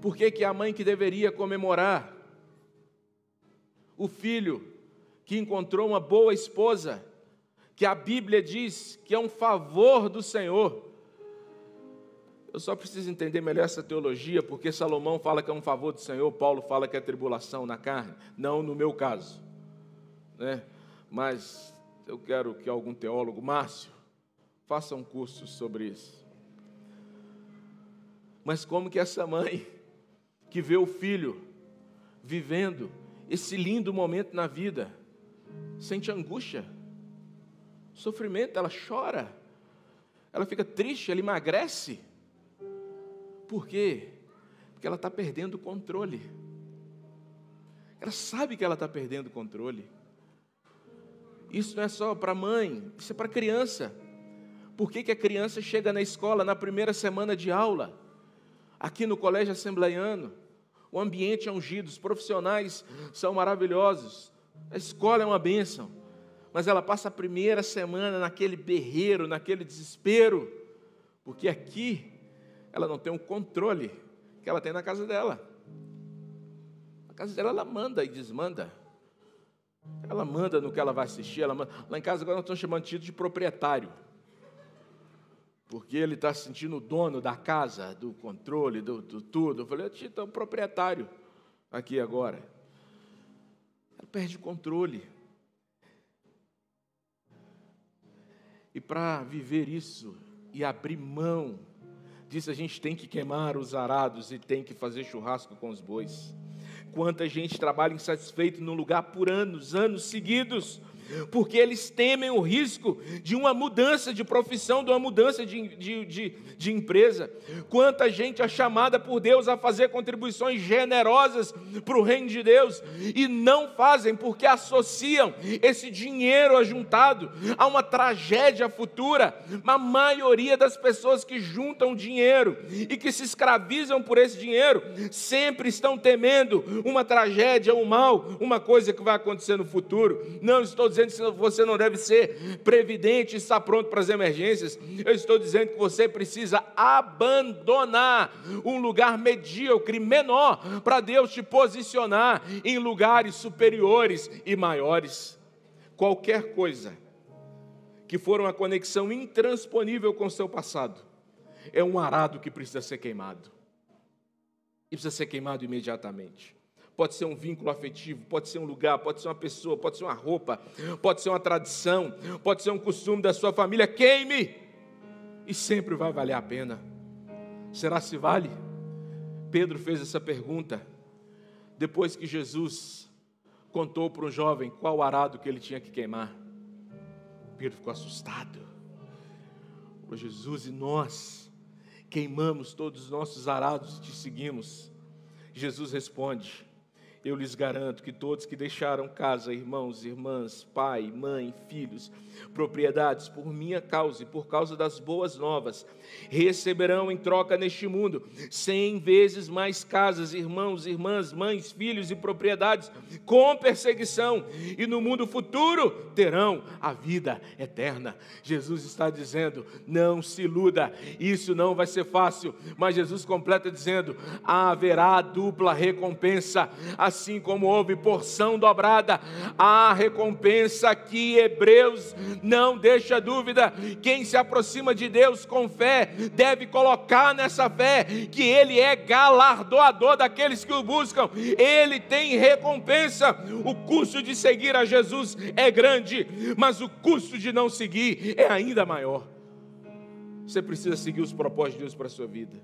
Por que, que a mãe que deveria comemorar o filho que encontrou uma boa esposa, que a Bíblia diz que é um favor do Senhor. Eu só preciso entender melhor essa teologia, porque Salomão fala que é um favor do Senhor, Paulo fala que é tribulação na carne, não no meu caso. Né? Mas eu quero que algum teólogo, Márcio, faça um curso sobre isso. Mas como que essa mãe que vê o filho vivendo esse lindo momento na vida sente angústia, sofrimento, ela chora, ela fica triste, ela emagrece. Por quê? Porque ela está perdendo o controle. Ela sabe que ela está perdendo o controle. Isso não é só para mãe, isso é para criança. Por que, que a criança chega na escola na primeira semana de aula? aqui no Colégio Assembleiano. O ambiente é ungido, os profissionais são maravilhosos, a escola é uma bênção, mas ela passa a primeira semana naquele berreiro, naquele desespero, porque aqui ela não tem um controle que ela tem na casa dela. A casa dela ela manda e desmanda. Ela manda no que ela vai assistir. Ela manda... Lá em casa agora nós estamos chamando Tito de proprietário. Porque ele está se sentindo o dono da casa, do controle, do, do tudo. Eu falei, Tito é o proprietário aqui agora. Ela perde o controle. E para viver isso e abrir mão disso, a gente tem que queimar os arados e tem que fazer churrasco com os bois. Quanta gente trabalha insatisfeito no lugar por anos, anos seguidos, porque eles temem o risco de uma mudança de profissão, de uma mudança de, de, de, de, empresa. Quanta gente é chamada por Deus a fazer contribuições generosas para o reino de Deus e não fazem porque associam esse dinheiro ajuntado a uma tragédia futura. A maioria das pessoas que juntam dinheiro e que se escravizam por esse dinheiro sempre estão temendo uma tragédia, um mal, uma coisa que vai acontecer no futuro. Não estou dizendo dizendo que você não deve ser previdente e estar pronto para as emergências. Eu estou dizendo que você precisa abandonar um lugar medíocre, menor, para Deus te posicionar em lugares superiores e maiores. Qualquer coisa que for uma conexão intransponível com o seu passado, é um arado que precisa ser queimado. E precisa ser queimado imediatamente pode ser um vínculo afetivo, pode ser um lugar, pode ser uma pessoa, pode ser uma roupa, pode ser uma tradição, pode ser um costume da sua família. Queime! E sempre vai valer a pena. Será se vale? Pedro fez essa pergunta depois que Jesus contou para um jovem qual arado que ele tinha que queimar. Pedro ficou assustado. Falou, Jesus, e nós queimamos todos os nossos arados e te seguimos. Jesus responde: eu lhes garanto que todos que deixaram casa, irmãos, irmãs, pai, mãe, filhos, propriedades por minha causa e por causa das boas novas, receberão em troca neste mundo cem vezes mais casas, irmãos, irmãs, mães, filhos e propriedades com perseguição, e no mundo futuro terão a vida eterna. Jesus está dizendo: não se iluda, isso não vai ser fácil, mas Jesus completa dizendo: haverá dupla recompensa. A assim como houve porção dobrada, a recompensa que Hebreus não deixa dúvida. Quem se aproxima de Deus com fé deve colocar nessa fé que Ele é galardoador daqueles que o buscam, Ele tem recompensa. O custo de seguir a Jesus é grande, mas o custo de não seguir é ainda maior. Você precisa seguir os propósitos de Deus para a sua vida.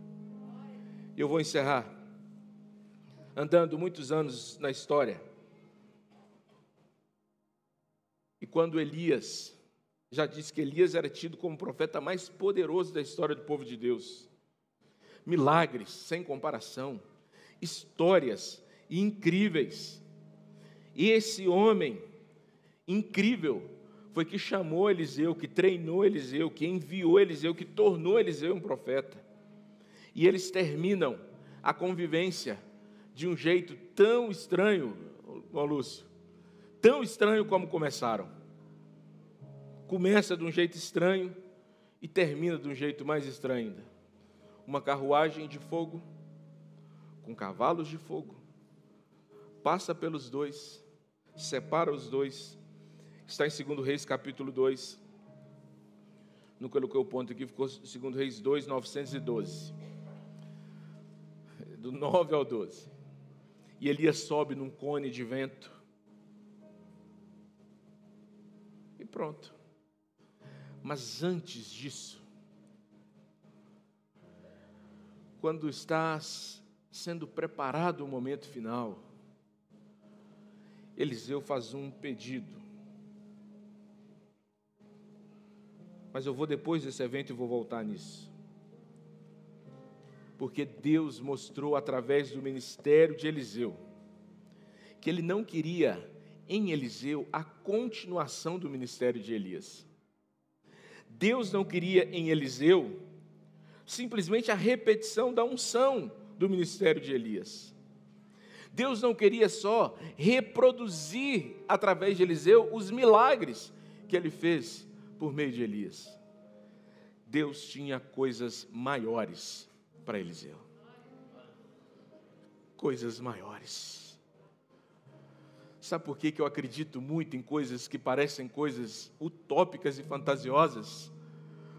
Eu vou encerrar andando muitos anos na história. E quando Elias, já disse que Elias era tido como o profeta mais poderoso da história do povo de Deus. Milagres sem comparação, histórias incríveis. E esse homem incrível foi que chamou Eliseu, que treinou Eliseu, que enviou Eliseu, que tornou Eliseu um profeta. E eles terminam a convivência de um jeito tão estranho, ó Lúcio, tão estranho como começaram. Começa de um jeito estranho e termina de um jeito mais estranho ainda. Uma carruagem de fogo, com cavalos de fogo, passa pelos dois, separa os dois. Está em 2 Reis capítulo 2. Não coloquei o ponto aqui, ficou 2 Reis 2, 912. Do 9 ao 12 e Elias sobe num cone de vento. E pronto. Mas antes disso, quando estás sendo preparado o momento final, Eliseu faz um pedido. Mas eu vou depois desse evento e vou voltar nisso porque Deus mostrou através do ministério de Eliseu que ele não queria em Eliseu a continuação do ministério de Elias. Deus não queria em Eliseu simplesmente a repetição da unção do ministério de Elias. Deus não queria só reproduzir através de Eliseu os milagres que ele fez por meio de Elias. Deus tinha coisas maiores para Eliseu. Coisas maiores. Sabe por que, que eu acredito muito em coisas que parecem coisas utópicas e fantasiosas?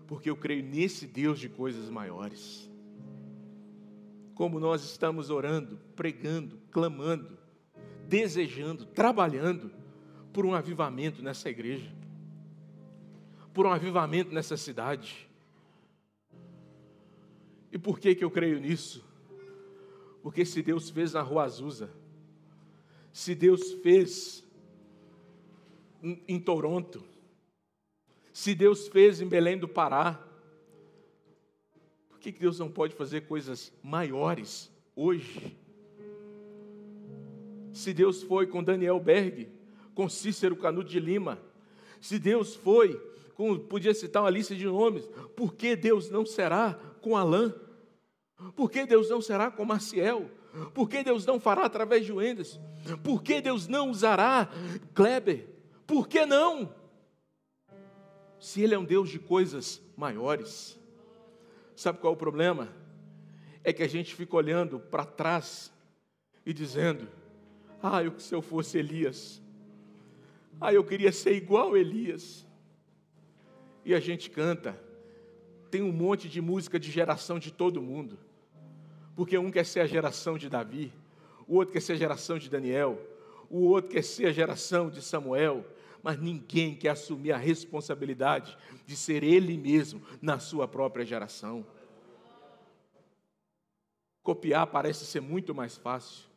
Porque eu creio nesse Deus de coisas maiores. Como nós estamos orando, pregando, clamando, desejando, trabalhando por um avivamento nessa igreja, por um avivamento nessa cidade. E por que, que eu creio nisso? Porque se Deus fez na Rua Azusa, se Deus fez em Toronto, se Deus fez em Belém do Pará, por que Deus não pode fazer coisas maiores hoje? Se Deus foi com Daniel Berg, com Cícero Canuto de Lima, se Deus foi, com, podia citar uma lista de nomes, por que Deus não será com Alain? Por que Deus não será com Maciel? Por que Deus não fará através de Wendes? Por que Deus não usará Kleber? Por que não? Se Ele é um Deus de coisas maiores. Sabe qual é o problema? É que a gente fica olhando para trás e dizendo: Ah, eu, se eu fosse Elias. Ah, eu queria ser igual Elias. E a gente canta. Tem um monte de música de geração de todo mundo porque um quer ser a geração de Davi, o outro quer ser a geração de Daniel, o outro quer ser a geração de Samuel, mas ninguém quer assumir a responsabilidade de ser ele mesmo na sua própria geração. Copiar parece ser muito mais fácil.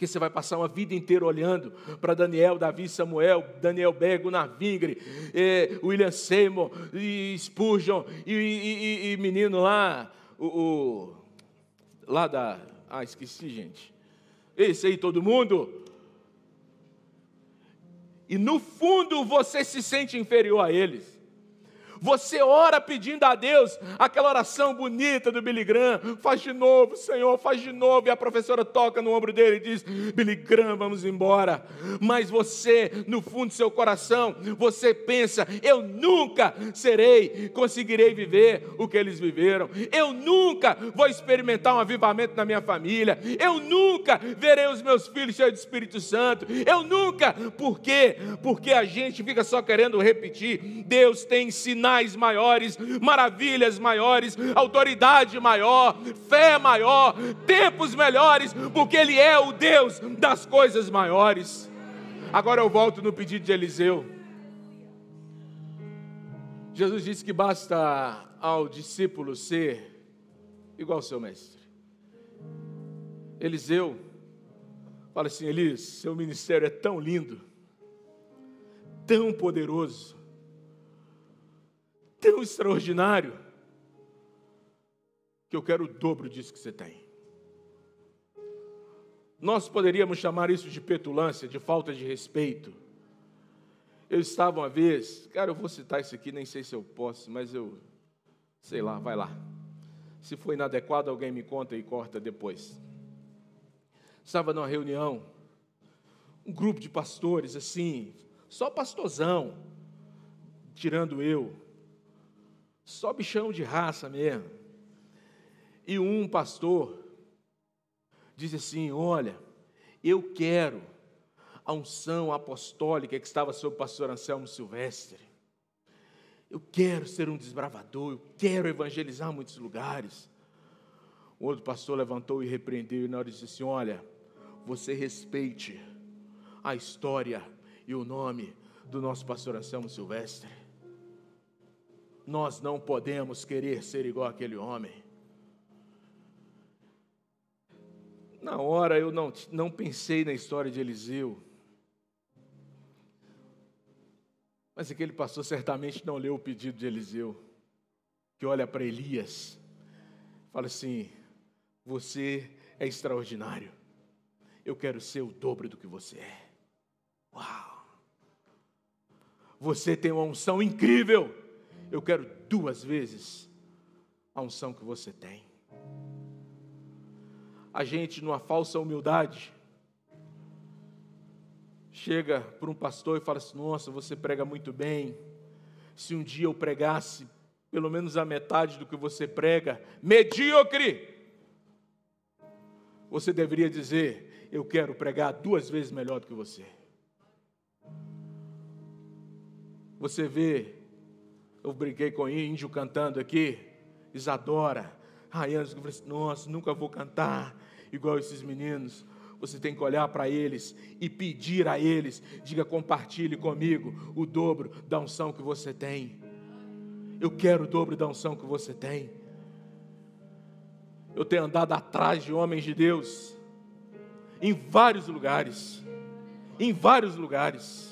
Porque você vai passar uma vida inteira olhando para Daniel, Davi, Samuel, Daniel Bego, Navingre, eh, William Seymour, e Spurgeon, e, e, e, e menino lá, o, o lá da. Ah, esqueci, gente. Esse aí, todo mundo. E no fundo você se sente inferior a eles. Você ora pedindo a Deus aquela oração bonita do Billy Graham, faz de novo, Senhor, faz de novo. E a professora toca no ombro dele e diz: Billy Graham, vamos embora. Mas você, no fundo do seu coração, você pensa: eu nunca serei, conseguirei viver o que eles viveram. Eu nunca vou experimentar um avivamento na minha família. Eu nunca verei os meus filhos cheios do Espírito Santo. Eu nunca. Por quê? Porque a gente fica só querendo repetir. Deus tem ensinado sinais maiores, maravilhas maiores, autoridade maior, fé maior, tempos melhores, porque Ele é o Deus das coisas maiores. Agora eu volto no pedido de Eliseu. Jesus disse que basta ao discípulo ser igual ao seu mestre. Eliseu fala assim: Elis, seu ministério é tão lindo, tão poderoso, tão extraordinário que eu quero o dobro disso que você tem. Nós poderíamos chamar isso de petulância, de falta de respeito. Eu estava uma vez, cara, eu vou citar isso aqui, nem sei se eu posso, mas eu, sei lá, vai lá. Se for inadequado, alguém me conta e corta depois. Estava numa reunião, um grupo de pastores, assim, só pastorzão, tirando eu, só bichão de raça mesmo. E um pastor disse assim: Olha, eu quero a unção apostólica que estava sobre o pastor Anselmo Silvestre. Eu quero ser um desbravador, eu quero evangelizar muitos lugares. O outro pastor levantou e repreendeu, e na hora disse assim: Olha, você respeite a história e o nome do nosso pastor Anselmo Silvestre. Nós não podemos querer ser igual aquele homem. Na hora eu não, não pensei na história de Eliseu. Mas aquele pastor certamente não leu o pedido de Eliseu, que olha para Elias, fala assim: Você é extraordinário, eu quero ser o dobro do que você é. Uau! Você tem uma unção incrível eu quero duas vezes a unção que você tem. A gente, numa falsa humildade, chega para um pastor e fala assim: Nossa, você prega muito bem. Se um dia eu pregasse pelo menos a metade do que você prega, medíocre, você deveria dizer: eu quero pregar duas vezes melhor do que você. Você vê, eu brinquei com índio cantando aqui, Isadora, Rayane, eu falei assim, nossa, nunca vou cantar igual esses meninos. Você tem que olhar para eles e pedir a eles, diga, compartilhe comigo o dobro da unção que você tem. Eu quero o dobro da unção que você tem. Eu tenho andado atrás de homens de Deus, em vários lugares, em vários lugares.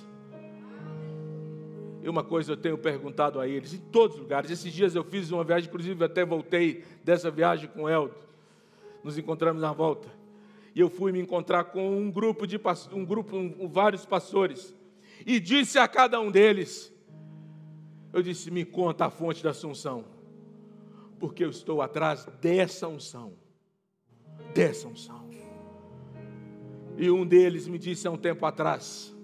E uma coisa eu tenho perguntado a eles, em todos os lugares. Esses dias eu fiz uma viagem, inclusive até voltei dessa viagem com o Eldo. Nos encontramos na volta. E eu fui me encontrar com um grupo de um grupo, um, vários pastores. E disse a cada um deles: Eu disse, me conta a fonte da Assunção. Porque eu estou atrás dessa unção. Dessa unção. E um deles me disse há um tempo atrás,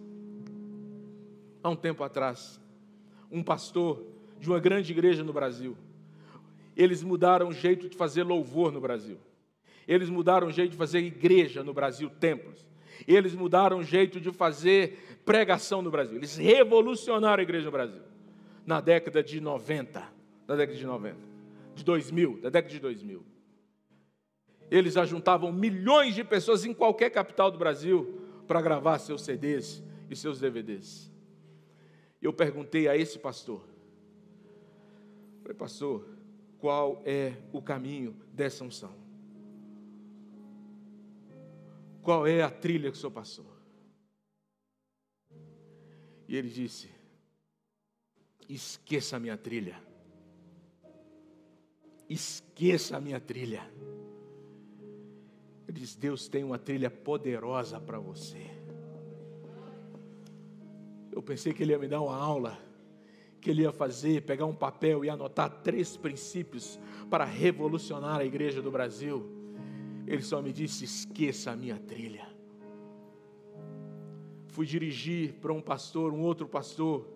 há um tempo atrás, um pastor de uma grande igreja no Brasil. Eles mudaram o jeito de fazer louvor no Brasil. Eles mudaram o jeito de fazer igreja no Brasil, templos. Eles mudaram o jeito de fazer pregação no Brasil. Eles revolucionaram a igreja no Brasil. Na década de 90, na década de 90, de 2000, da década de 2000. Eles ajuntavam milhões de pessoas em qualquer capital do Brasil para gravar seus CDs e seus DVDs eu perguntei a esse pastor, falei, pastor, qual é o caminho dessa unção? Qual é a trilha que o senhor passou? E ele disse: esqueça a minha trilha. Esqueça a minha trilha. Ele diz: Deus tem uma trilha poderosa para você. Eu pensei que ele ia me dar uma aula, que ele ia fazer, pegar um papel e anotar três princípios para revolucionar a igreja do Brasil. Ele só me disse: esqueça a minha trilha. Fui dirigir para um pastor, um outro pastor,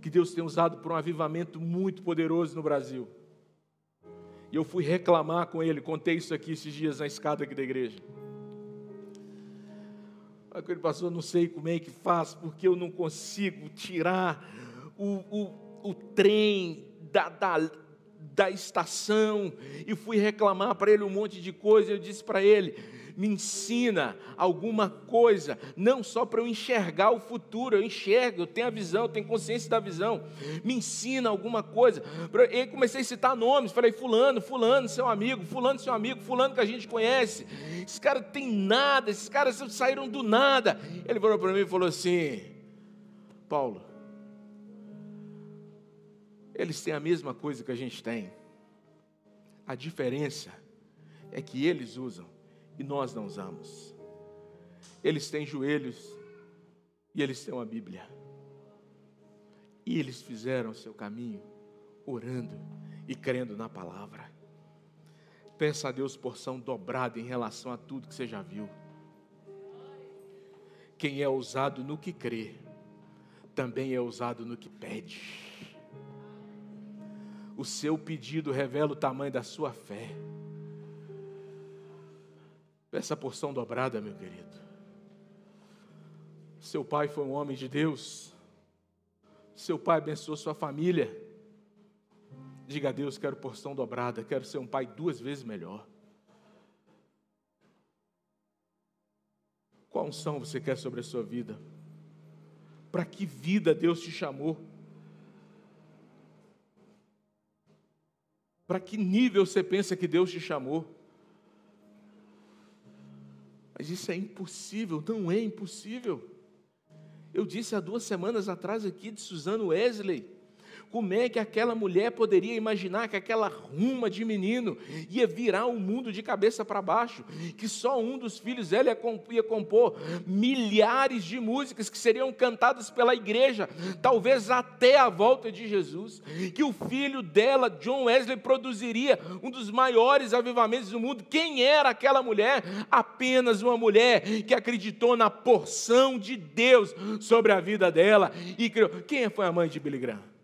que Deus tem usado para um avivamento muito poderoso no Brasil. E eu fui reclamar com ele, contei isso aqui esses dias na escada aqui da igreja. Aquele pastor, não sei como é que faz, porque eu não consigo tirar o, o, o trem da, da, da estação. E fui reclamar para ele um monte de coisa. Eu disse para ele: me ensina alguma coisa, não só para eu enxergar o futuro, eu enxergo, eu tenho a visão, eu tenho consciência da visão. Me ensina alguma coisa. E comecei a citar nomes, falei: Fulano, Fulano, seu amigo, Fulano, seu amigo, Fulano que a gente conhece. Esses caras têm nada, esses caras saíram do nada. Ele falou para mim e falou assim: Paulo, eles têm a mesma coisa que a gente tem. A diferença é que eles usam e nós não usamos. Eles têm joelhos e eles têm uma Bíblia. E eles fizeram o seu caminho orando e crendo na palavra. Peça a Deus porção dobrada em relação a tudo que você já viu. Quem é ousado no que crê, também é ousado no que pede. O seu pedido revela o tamanho da sua fé. Essa porção dobrada, meu querido. Seu pai foi um homem de Deus. Seu pai abençoou sua família. Diga a Deus: quero porção dobrada, quero ser um pai duas vezes melhor. Qual unção você quer sobre a sua vida? Para que vida Deus te chamou? Para que nível você pensa que Deus te chamou? Mas isso é impossível, não é impossível. Eu disse há duas semanas atrás aqui de Suzano Wesley, como é que aquela mulher poderia imaginar que aquela ruma de menino ia virar o mundo de cabeça para baixo? Que só um dos filhos dela ia compor milhares de músicas que seriam cantadas pela igreja, talvez até a volta de Jesus? Que o filho dela, John Wesley, produziria um dos maiores avivamentos do mundo? Quem era aquela mulher? Apenas uma mulher que acreditou na porção de Deus sobre a vida dela e criou. Quem foi a mãe de Billy Graham?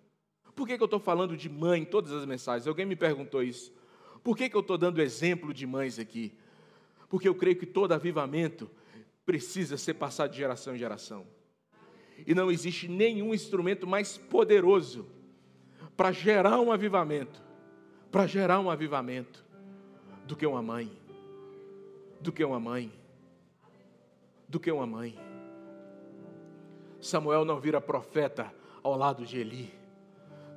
Por que, que eu estou falando de mãe em todas as mensagens? Alguém me perguntou isso. Por que, que eu estou dando exemplo de mães aqui? Porque eu creio que todo avivamento precisa ser passado de geração em geração. E não existe nenhum instrumento mais poderoso para gerar um avivamento, para gerar um avivamento, do que uma mãe. Do que uma mãe. Do que uma mãe. Samuel não vira profeta ao lado de Eli.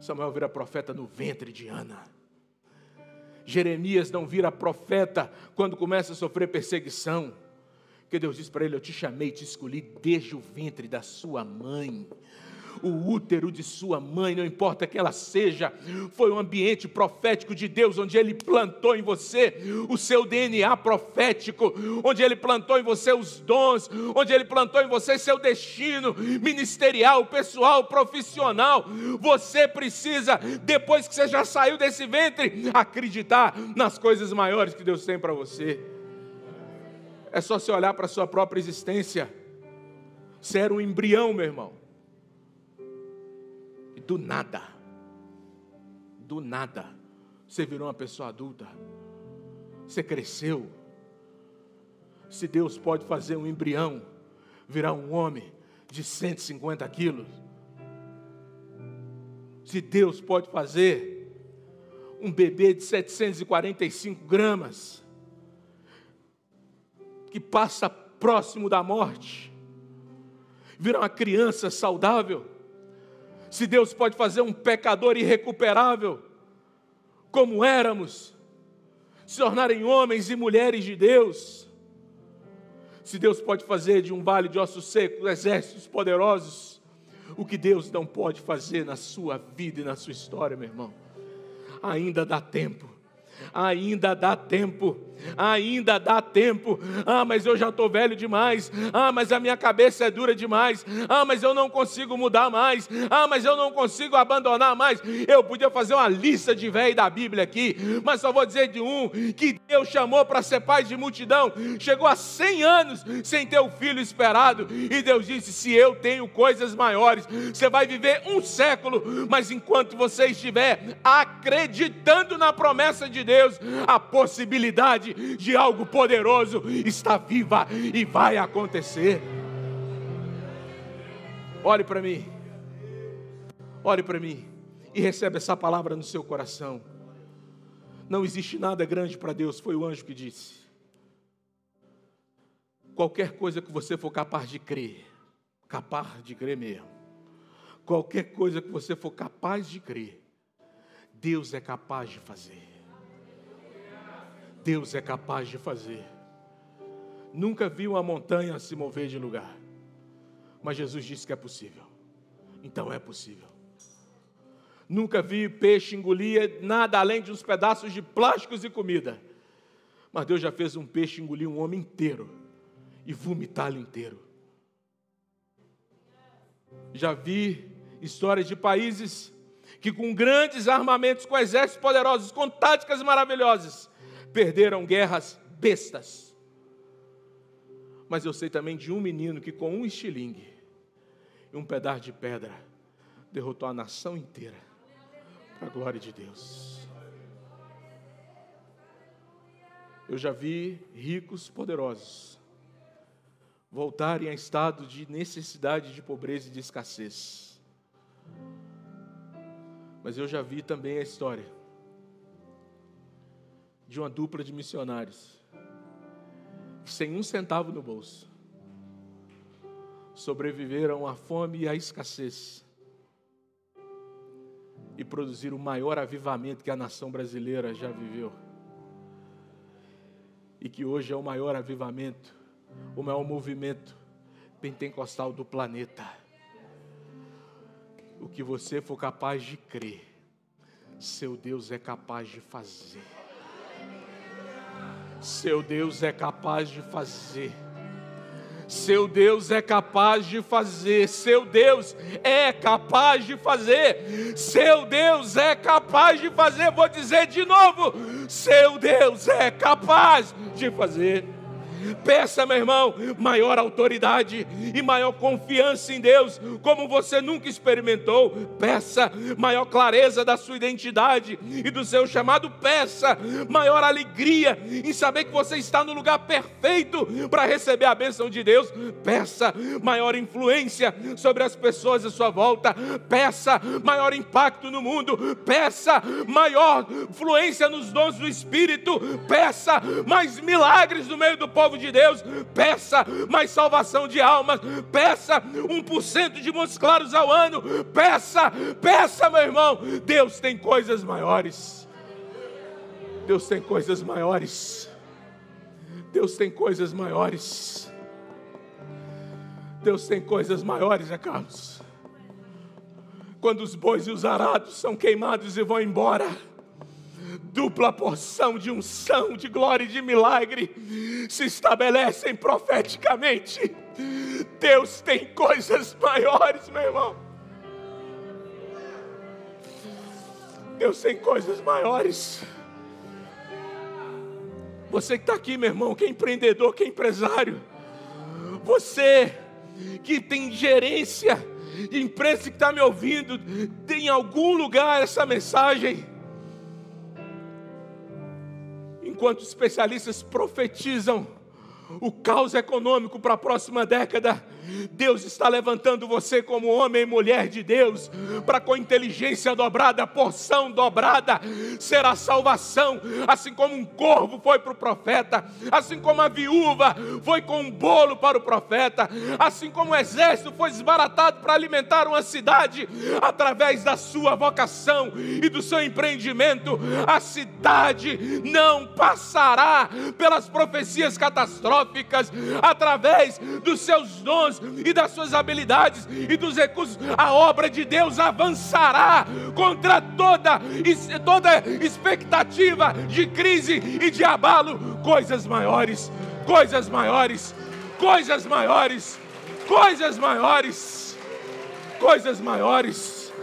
Samuel vira profeta no ventre de Ana. Jeremias não vira profeta quando começa a sofrer perseguição. Porque Deus diz para ele: Eu te chamei, te escolhi desde o ventre da sua mãe o útero de sua mãe, não importa que ela seja, foi um ambiente profético de Deus, onde Ele plantou em você o seu DNA profético, onde Ele plantou em você os dons, onde Ele plantou em você seu destino ministerial, pessoal, profissional. Você precisa, depois que você já saiu desse ventre, acreditar nas coisas maiores que Deus tem para você. É só você olhar para a sua própria existência. Você era um embrião, meu irmão do nada, do nada, você virou uma pessoa adulta, você cresceu. Se Deus pode fazer um embrião virar um homem de 150 quilos, se Deus pode fazer um bebê de 745 gramas, que passa próximo da morte, virar uma criança saudável, se Deus pode fazer um pecador irrecuperável, como éramos, se tornarem homens e mulheres de Deus, se Deus pode fazer de um vale de ossos secos exércitos poderosos, o que Deus não pode fazer na sua vida e na sua história, meu irmão, ainda dá tempo ainda dá tempo, ainda dá tempo. Ah, mas eu já estou velho demais. Ah, mas a minha cabeça é dura demais. Ah, mas eu não consigo mudar mais. Ah, mas eu não consigo abandonar mais. Eu podia fazer uma lista de velho da Bíblia aqui, mas só vou dizer de um que Deus chamou para ser pai de multidão. Chegou a 100 anos sem ter o filho esperado, e Deus disse: Se eu tenho coisas maiores, você vai viver um século, mas enquanto você estiver acreditando na promessa de Deus, a possibilidade de algo poderoso está viva e vai acontecer. Olhe para mim, olhe para mim e recebe essa palavra no seu coração. Não existe nada grande para Deus, foi o anjo que disse. Qualquer coisa que você for capaz de crer, capaz de crer mesmo, qualquer coisa que você for capaz de crer, Deus é capaz de fazer. Deus é capaz de fazer. Nunca vi uma montanha se mover de lugar, mas Jesus disse que é possível. Então é possível. Nunca vi peixe engolir nada além de uns pedaços de plásticos e comida. Mas Deus já fez um peixe engolir um homem inteiro e vomitá-lo inteiro. Já vi histórias de países que, com grandes armamentos, com exércitos poderosos, com táticas maravilhosas, perderam guerras bestas. Mas eu sei também de um menino que, com um estilingue e um pedaço de pedra, derrotou a nação inteira, para a glória de Deus. Eu já vi ricos poderosos voltarem a estado de necessidade, de pobreza e de escassez. Mas eu já vi também a história de uma dupla de missionários, sem um centavo no bolso, sobreviveram à fome e à escassez e produziram o maior avivamento que a nação brasileira já viveu. E que hoje é o maior avivamento, o maior movimento pentecostal do planeta. O que você for capaz de crer, seu Deus é capaz de fazer. Seu Deus é capaz de fazer. Seu Deus é capaz de fazer, seu Deus é capaz de fazer, seu Deus é capaz de fazer. Vou dizer de novo: seu Deus é capaz de fazer. Peça, meu irmão, maior autoridade e maior confiança em Deus, como você nunca experimentou. Peça maior clareza da sua identidade e do seu chamado. Peça maior alegria em saber que você está no lugar perfeito para receber a bênção de Deus. Peça maior influência sobre as pessoas à sua volta. Peça maior impacto no mundo. Peça maior influência nos dons do Espírito. Peça mais milagres no meio do povo de Deus. Peça mais salvação de almas. Peça 1% de montes claros ao ano. Peça, peça, meu irmão. Deus tem coisas maiores. Deus tem coisas maiores. Deus tem coisas maiores. Deus tem coisas maiores, é Carlos. Quando os bois e os arados são queimados e vão embora, dupla porção de unção, de glória e de milagre se estabelecem profeticamente. Deus tem coisas maiores, meu irmão. Deus tem coisas maiores. Você que está aqui, meu irmão, que é empreendedor, que é empresário. Você que tem gerência de empresa que está me ouvindo, tem em algum lugar essa mensagem. Enquanto especialistas profetizam o caos econômico para a próxima década, Deus está levantando você como homem e mulher de Deus, para com inteligência dobrada, porção dobrada, será salvação, assim como um corvo foi para o profeta, assim como a viúva foi com um bolo para o profeta, assim como o exército foi desbaratado para alimentar uma cidade, através da sua vocação e do seu empreendimento, a cidade não passará pelas profecias catastróficas, através dos seus dons e das suas habilidades e dos recursos, a obra de Deus avançará contra toda, toda expectativa de crise e de abalo. Coisas maiores, coisas maiores, coisas maiores, coisas maiores, coisas maiores,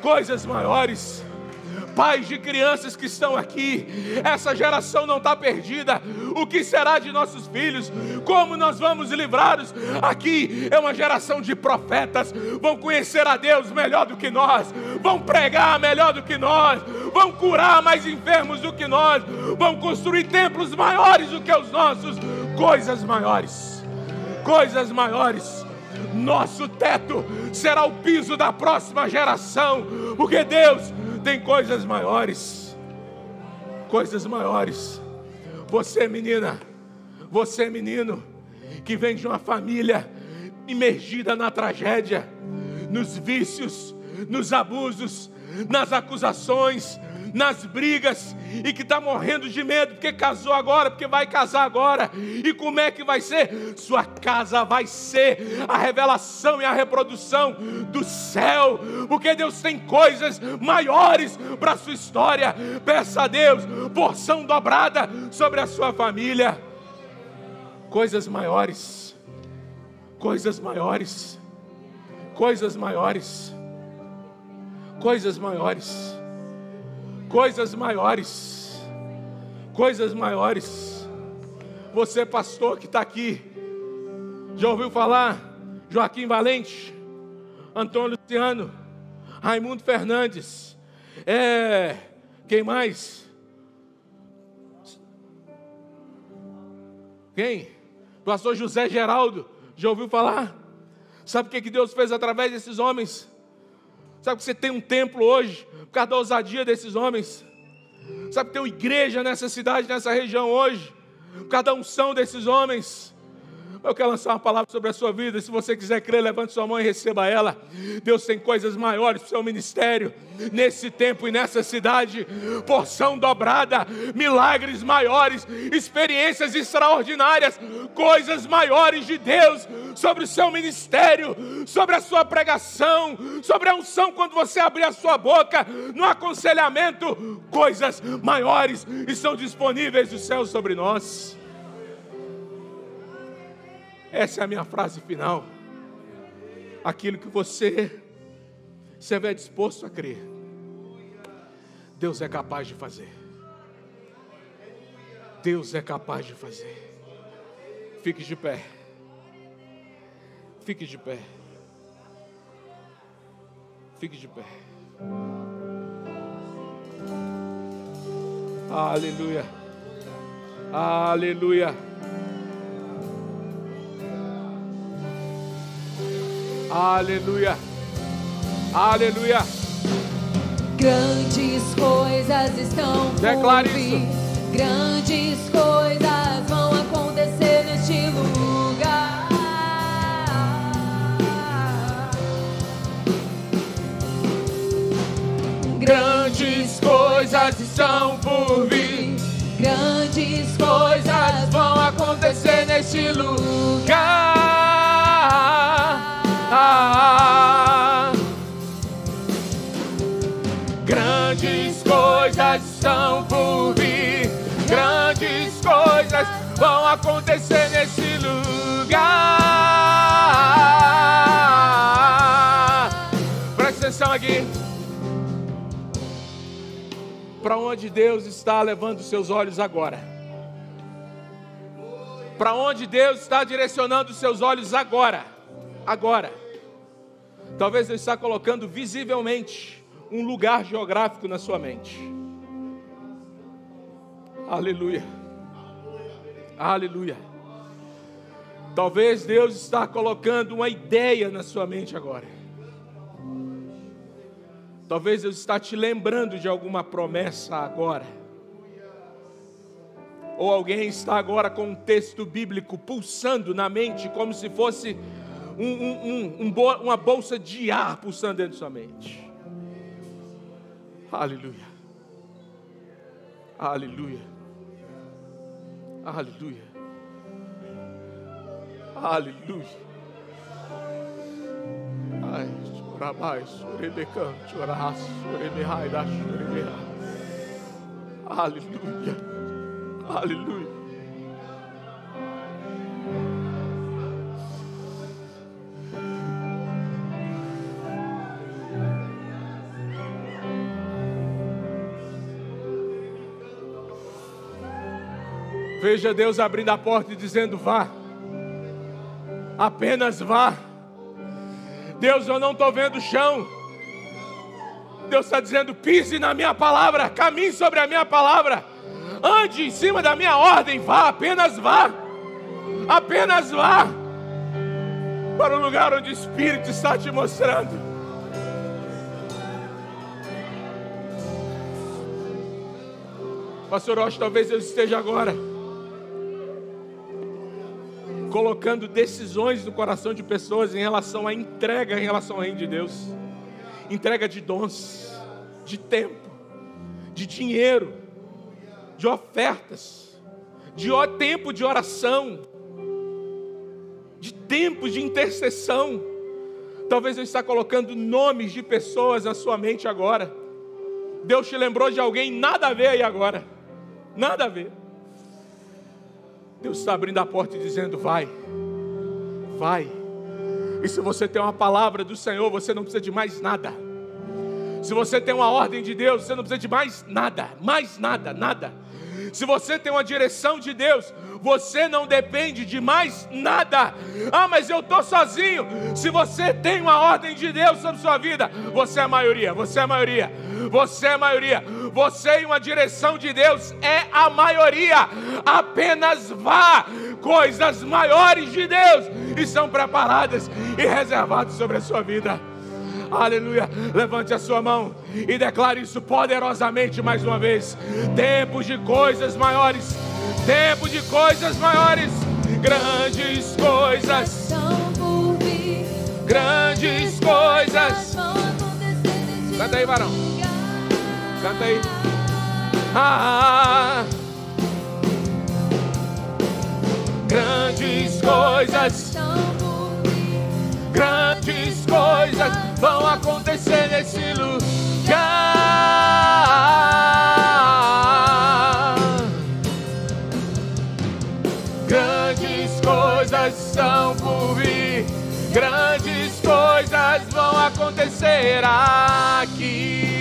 coisas maiores pais de crianças que estão aqui, essa geração não está perdida. O que será de nossos filhos? Como nós vamos livrá-los? Aqui é uma geração de profetas, vão conhecer a Deus melhor do que nós, vão pregar melhor do que nós, vão curar mais enfermos do que nós, vão construir templos maiores do que os nossos, coisas maiores, coisas maiores. Nosso teto será o piso da próxima geração, porque Deus tem coisas maiores. Coisas maiores. Você, menina, você, menino, que vem de uma família imergida na tragédia, nos vícios, nos abusos, nas acusações, nas brigas e que está morrendo de medo porque casou agora, porque vai casar agora. E como é que vai ser? Sua casa vai ser a revelação e a reprodução do céu, porque Deus tem coisas maiores para a sua história. Peça a Deus porção dobrada sobre a sua família. Coisas maiores, coisas maiores, coisas maiores, coisas maiores coisas maiores. Coisas maiores. Você, pastor que está aqui, já ouviu falar? Joaquim Valente, Antônio Luciano, Raimundo Fernandes, é, quem mais? Quem? Pastor José Geraldo, já ouviu falar? Sabe o que Deus fez através desses homens? Sabe que você tem um templo hoje por causa da ousadia desses homens? Sabe que tem uma igreja nessa cidade, nessa região hoje, por causa da unção desses homens? Eu quero lançar uma palavra sobre a sua vida. Se você quiser crer, levante sua mão e receba ela. Deus tem coisas maiores para o seu ministério, nesse tempo e nessa cidade. Porção dobrada, milagres maiores, experiências extraordinárias, coisas maiores de Deus sobre o seu ministério, sobre a sua pregação, sobre a unção quando você abrir a sua boca, no aconselhamento. Coisas maiores estão disponíveis do céu sobre nós. Essa é a minha frase final. Aquilo que você estiver disposto a crer, Deus é capaz de fazer. Deus é capaz de fazer. Fique de pé. Fique de pé. Fique de pé. Aleluia. Aleluia. Aleluia. Aleluia. Grandes coisas estão por Declare vir. isso. Grandes coisas vão acontecer neste lugar. Grandes coisas estão por vir. Grandes coisas vão acontecer neste lugar. Grandes coisas estão por vir. Grandes coisas vão acontecer nesse lugar. Presta atenção aqui. Para onde Deus está levando seus olhos agora? Para onde Deus está direcionando seus olhos agora? Agora. Talvez Deus está colocando visivelmente um lugar geográfico na sua mente. Aleluia. Aleluia. Talvez Deus está colocando uma ideia na sua mente agora. Talvez Deus está te lembrando de alguma promessa agora. Ou alguém está agora com um texto bíblico pulsando na mente, como se fosse um- um- um- um uma bolsa de ar pulsando dentro de sua mente. Aleluia. Aleluia. Aleluia. Aleluia. Ai, chorabai, chorebecan, chorarás, chorebehai, da chorebeha. Veja Deus abrindo a porta e dizendo: vá. Apenas vá. Deus, eu não estou vendo o chão. Deus está dizendo: pise na minha palavra, caminhe sobre a minha palavra, ande em cima da minha ordem, vá, apenas vá. Apenas vá para o lugar onde o Espírito está te mostrando. Pastor Rocha, talvez eu esteja agora colocando decisões no coração de pessoas em relação à entrega, em relação ao reino de Deus. Entrega de dons, de tempo, de dinheiro, de ofertas, de tempo de oração, de tempos de intercessão. Talvez eu está colocando nomes de pessoas na sua mente agora. Deus te lembrou de alguém, nada a ver aí agora. Nada a ver. Deus está abrindo a porta e dizendo: vai, vai. E se você tem uma palavra do Senhor, você não precisa de mais nada. Se você tem uma ordem de Deus, você não precisa de mais nada, mais nada, nada. Se você tem uma direção de Deus, você não depende de mais nada. Ah, mas eu estou sozinho. Se você tem uma ordem de Deus sobre sua vida, você é a maioria, você é a maioria, você é a maioria. Você e uma direção de Deus é a maioria. Apenas vá. Coisas maiores de Deus estão preparadas e reservadas sobre a sua vida. Aleluia. Levante a sua mão e declare isso poderosamente mais uma vez. Tempos de coisas maiores. Tempo de coisas maiores. Grandes coisas. Grandes coisas. Canta aí, varão. Canta aí. Ah, grandes coisas. Estão. Grandes coisas vão acontecer nesse lugar. Grandes coisas são por vir. Grandes coisas vão acontecer aqui.